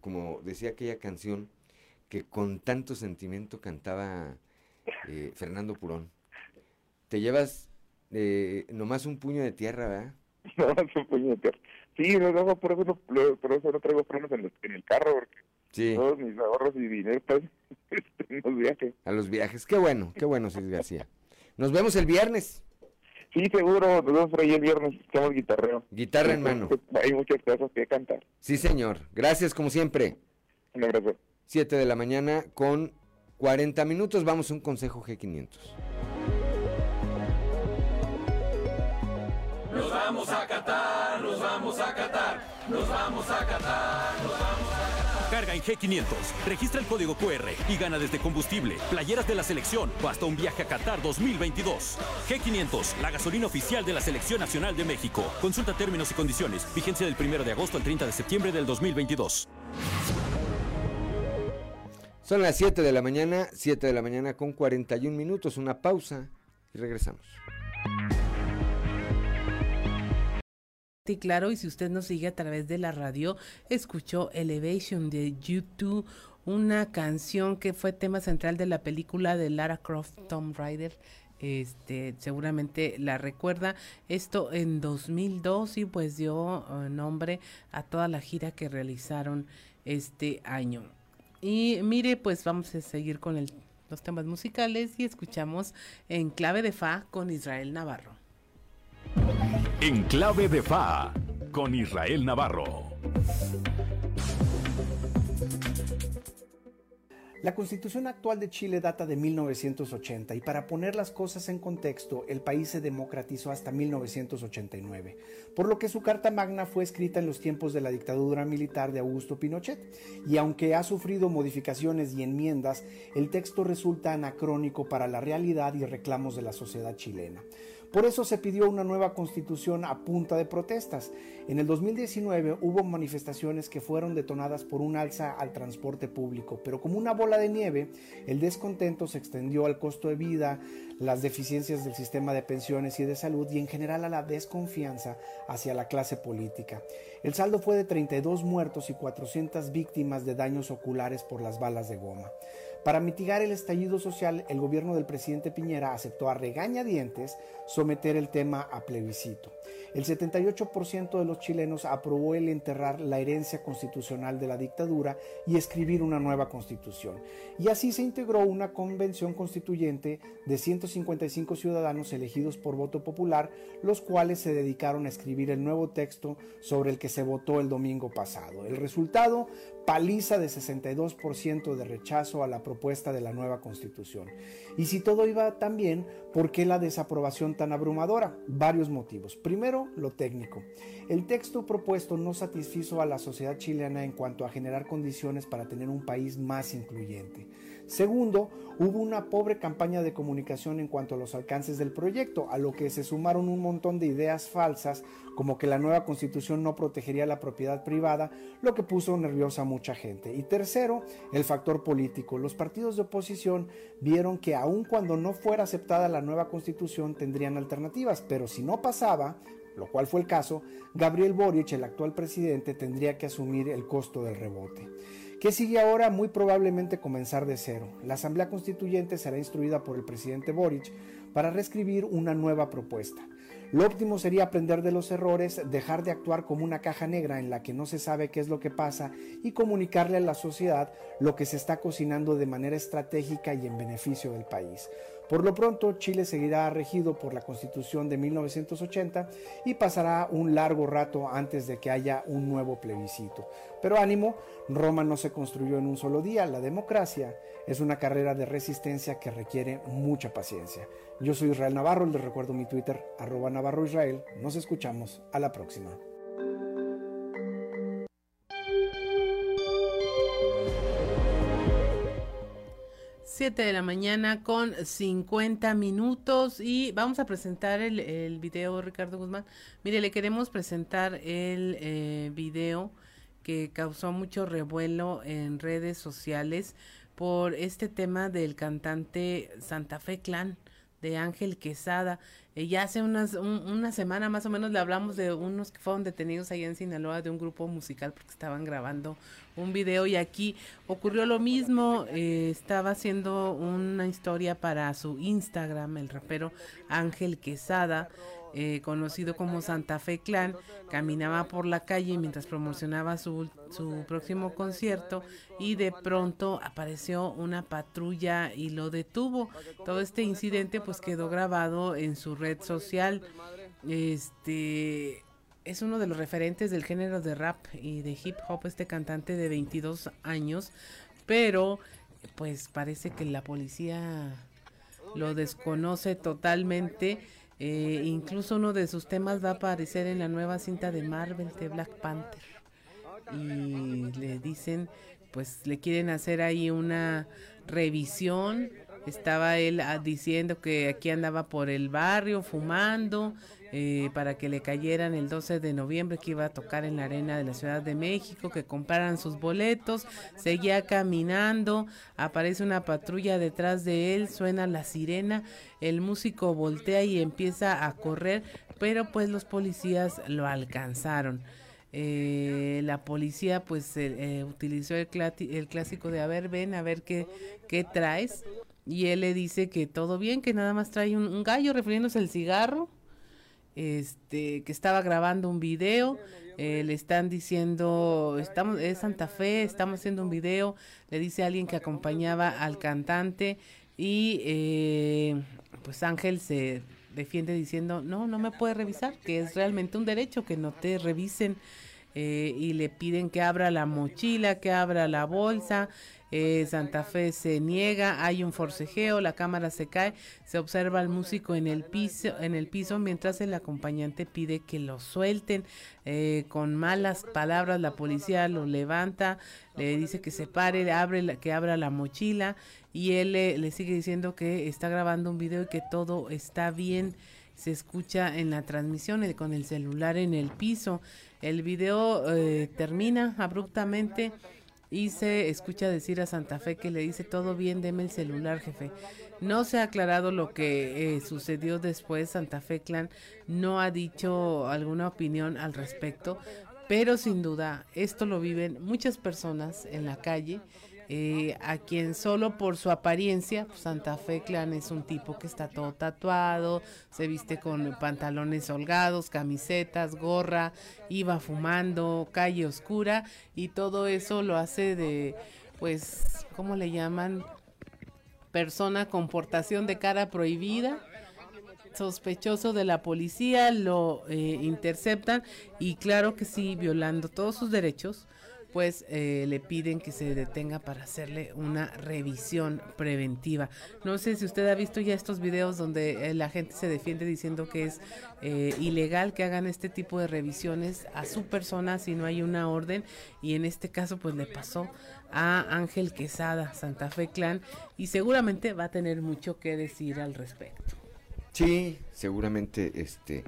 como decía aquella canción que con tanto sentimiento cantaba eh, Fernando Purón, te llevas eh, nomás un puño de tierra, ¿verdad? Nomás un puño de tierra. Sí, no, por, eso no, por eso no traigo frenos en, en el carro, porque todos mis ahorros y dinero están en los viajes. A los viajes, qué bueno, qué bueno, Cis García. Nos vemos el viernes. Sí, seguro, nos vemos por ahí el viernes, estamos guitarreo. Guitarra en mano. Hay muchas cosas que cantar. Sí, señor. Gracias, como siempre. Un abrazo. Siete de la mañana con 40 minutos. Vamos a un consejo G500. Nos vamos a Qatar, nos vamos a Qatar, nos vamos a Qatar, nos vamos a Qatar. Carga en G500. Registra el código QR y gana desde combustible, playeras de la selección o hasta un viaje a Qatar 2022. G500, la gasolina oficial de la Selección Nacional de México. Consulta términos y condiciones. Vigencia del 1 de agosto al 30 de septiembre del 2022. Son las 7 de la mañana, 7 de la mañana con 41 minutos, una pausa y regresamos. Y claro, y si usted nos sigue a través de la radio, escuchó Elevation de YouTube, una canción que fue tema central de la película de Lara Croft Tomb Raider. Este, seguramente la recuerda. Esto en 2002 y pues dio eh, nombre a toda la gira que realizaron este año. Y mire, pues vamos a seguir con los temas musicales y escuchamos en clave de fa con Israel Navarro. En clave de fa con Israel Navarro. La constitución actual de Chile data de 1980 y para poner las cosas en contexto, el país se democratizó hasta 1989, por lo que su Carta Magna fue escrita en los tiempos de la dictadura militar de Augusto Pinochet y aunque ha sufrido modificaciones y enmiendas, el texto resulta anacrónico para la realidad y reclamos de la sociedad chilena. Por eso se pidió una nueva constitución a punta de protestas. En el 2019 hubo manifestaciones que fueron detonadas por un alza al transporte público, pero como una bola de nieve, el descontento se extendió al costo de vida, las deficiencias del sistema de pensiones y de salud y en general a la desconfianza hacia la clase política. El saldo fue de 32 muertos y 400 víctimas de daños oculares por las balas de goma. Para mitigar el estallido social, el gobierno del presidente Piñera aceptó a regañadientes someter el tema a plebiscito. El 78% de los chilenos aprobó el enterrar la herencia constitucional de la dictadura y escribir una nueva constitución. Y así se integró una convención constituyente de 155 ciudadanos elegidos por voto popular, los cuales se dedicaron a escribir el nuevo texto sobre el que se votó el domingo pasado. El resultado paliza de 62% de rechazo a la propuesta de la nueva constitución. Y si todo iba tan bien, ¿por qué la desaprobación tan abrumadora? Varios motivos. Primero, lo técnico. El texto propuesto no satisfizo a la sociedad chilena en cuanto a generar condiciones para tener un país más incluyente. Segundo, hubo una pobre campaña de comunicación en cuanto a los alcances del proyecto, a lo que se sumaron un montón de ideas falsas, como que la nueva constitución no protegería la propiedad privada, lo que puso nerviosa a mucha gente. Y tercero, el factor político. Los partidos de oposición vieron que aun cuando no fuera aceptada la nueva constitución tendrían alternativas, pero si no pasaba, lo cual fue el caso, Gabriel Boric, el actual presidente, tendría que asumir el costo del rebote. ¿Qué sigue ahora? Muy probablemente comenzar de cero. La Asamblea Constituyente será instruida por el presidente Boric para reescribir una nueva propuesta. Lo óptimo sería aprender de los errores, dejar de actuar como una caja negra en la que no se sabe qué es lo que pasa y comunicarle a la sociedad lo que se está cocinando de manera estratégica y en beneficio del país. Por lo pronto, Chile seguirá regido por la Constitución de 1980 y pasará un largo rato antes de que haya un nuevo plebiscito. Pero ánimo, Roma no se construyó en un solo día, la democracia es una carrera de resistencia que requiere mucha paciencia. Yo soy Israel Navarro, les recuerdo mi Twitter, arroba Navarro Israel. Nos escuchamos a la próxima. 7 de la mañana con 50 minutos y vamos a presentar el, el video, Ricardo Guzmán. Mire, le queremos presentar el eh, video que causó mucho revuelo en redes sociales por este tema del cantante Santa Fe Clan de Ángel Quesada. Eh, ya hace unas, una semana más o menos le hablamos de unos que fueron detenidos allá en Sinaloa de un grupo musical porque estaban grabando un video y aquí ocurrió lo mismo. Eh, estaba haciendo una historia para su Instagram, el rapero Ángel Quesada. Eh, conocido como Santa Fe Clan, caminaba por la calle mientras promocionaba su, su próximo concierto y de pronto apareció una patrulla y lo detuvo. Todo este incidente pues quedó grabado en su red social. Este es uno de los referentes del género de rap y de hip hop, este cantante de 22 años, pero pues parece que la policía lo desconoce totalmente eh, incluso uno de sus temas va a aparecer en la nueva cinta de Marvel de Black Panther. Y le dicen pues le quieren hacer ahí una revisión. Estaba él ah, diciendo que aquí andaba por el barrio fumando eh, para que le cayeran el 12 de noviembre que iba a tocar en la arena de la Ciudad de México, que compraran sus boletos, seguía caminando, aparece una patrulla detrás de él, suena la sirena, el músico voltea y empieza a correr, pero pues los policías lo alcanzaron. Eh, la policía pues eh, utilizó el, el, clásico de a ver ven a ver qué, qué traes y él le dice que todo bien que nada más trae un, un gallo refiriéndose al cigarro este, que estaba grabando un video, eh, le están diciendo, estamos, es Santa Fe, estamos haciendo un video, le dice alguien que acompañaba al cantante y eh, pues Ángel se defiende diciendo, no, no me puede revisar, que es realmente un derecho que no te revisen eh, y le piden que abra la mochila, que abra la bolsa, eh, Santa Fe se niega, hay un forcejeo, la cámara se cae, se observa al músico en el piso, en el piso mientras el acompañante pide que lo suelten. Eh, con malas palabras la policía lo levanta, le dice que se pare, abre que abra la mochila y él le, sigue diciendo que está grabando un video y que todo está bien. Se escucha en la transmisión con el celular en el piso. El video eh, termina abruptamente y se escucha decir a Santa Fe que le dice todo bien, deme el celular, jefe. No se ha aclarado lo que eh, sucedió después. Santa Fe Clan no ha dicho alguna opinión al respecto, pero sin duda esto lo viven muchas personas en la calle eh, a quien solo por su apariencia, pues, Santa Fe Clan es un tipo que está todo tatuado, se viste con pantalones holgados, camisetas, gorra, iba fumando, calle oscura y todo eso lo hace de, pues, ¿cómo le llaman? Persona con portación de cara prohibida sospechoso de la policía, lo eh, interceptan y claro que sí, violando todos sus derechos, pues eh, le piden que se detenga para hacerle una revisión preventiva. No sé si usted ha visto ya estos videos donde eh, la gente se defiende diciendo que es eh, ilegal que hagan este tipo de revisiones a su persona si no hay una orden y en este caso pues le pasó a Ángel Quesada, Santa Fe Clan y seguramente va a tener mucho que decir al respecto. Sí, seguramente este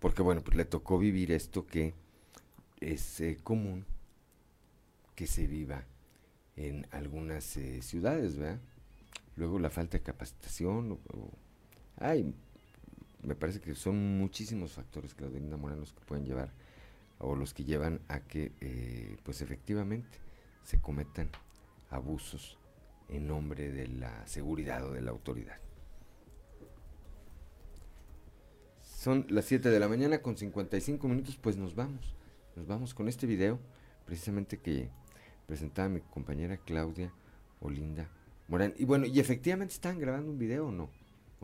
porque bueno, pues le tocó vivir esto que es común que se viva en algunas eh, ciudades, ¿verdad? Luego la falta de capacitación, hay, me parece que son muchísimos factores, Claudelina Morán, los que pueden llevar, o los que llevan a que, eh, pues efectivamente, se cometan abusos en nombre de la seguridad o de la autoridad. Son las 7 de la mañana con 55 minutos, pues nos vamos. Nos vamos con este video, precisamente que presentaba mi compañera Claudia Olinda Morán. Y bueno, y efectivamente están grabando un video o no.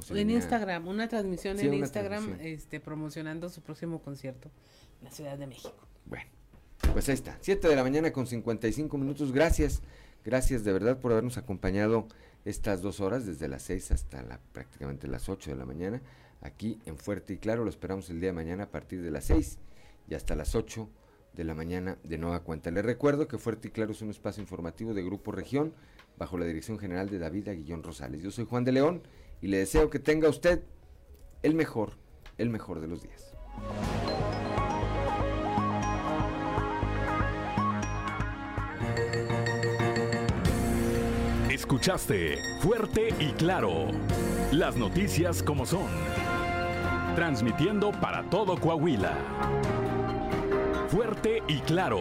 en Instagram, una transmisión en Instagram este promocionando su próximo concierto en la Ciudad de México. Bueno, pues ahí está, 7 de la mañana con 55 minutos. Gracias, gracias de verdad por habernos acompañado estas dos horas, desde las 6 hasta la, prácticamente las 8 de la mañana, aquí en Fuerte y Claro. Lo esperamos el día de mañana a partir de las 6 y hasta las 8 de la mañana de nueva cuenta. Les recuerdo que Fuerte y Claro es un espacio informativo de Grupo Región bajo la dirección general de David Aguillón Rosales. Yo soy Juan de León y le deseo que tenga usted el mejor, el mejor de los días. Escuchaste Fuerte y Claro. Las noticias como son. Transmitiendo para todo Coahuila fuerte y claro.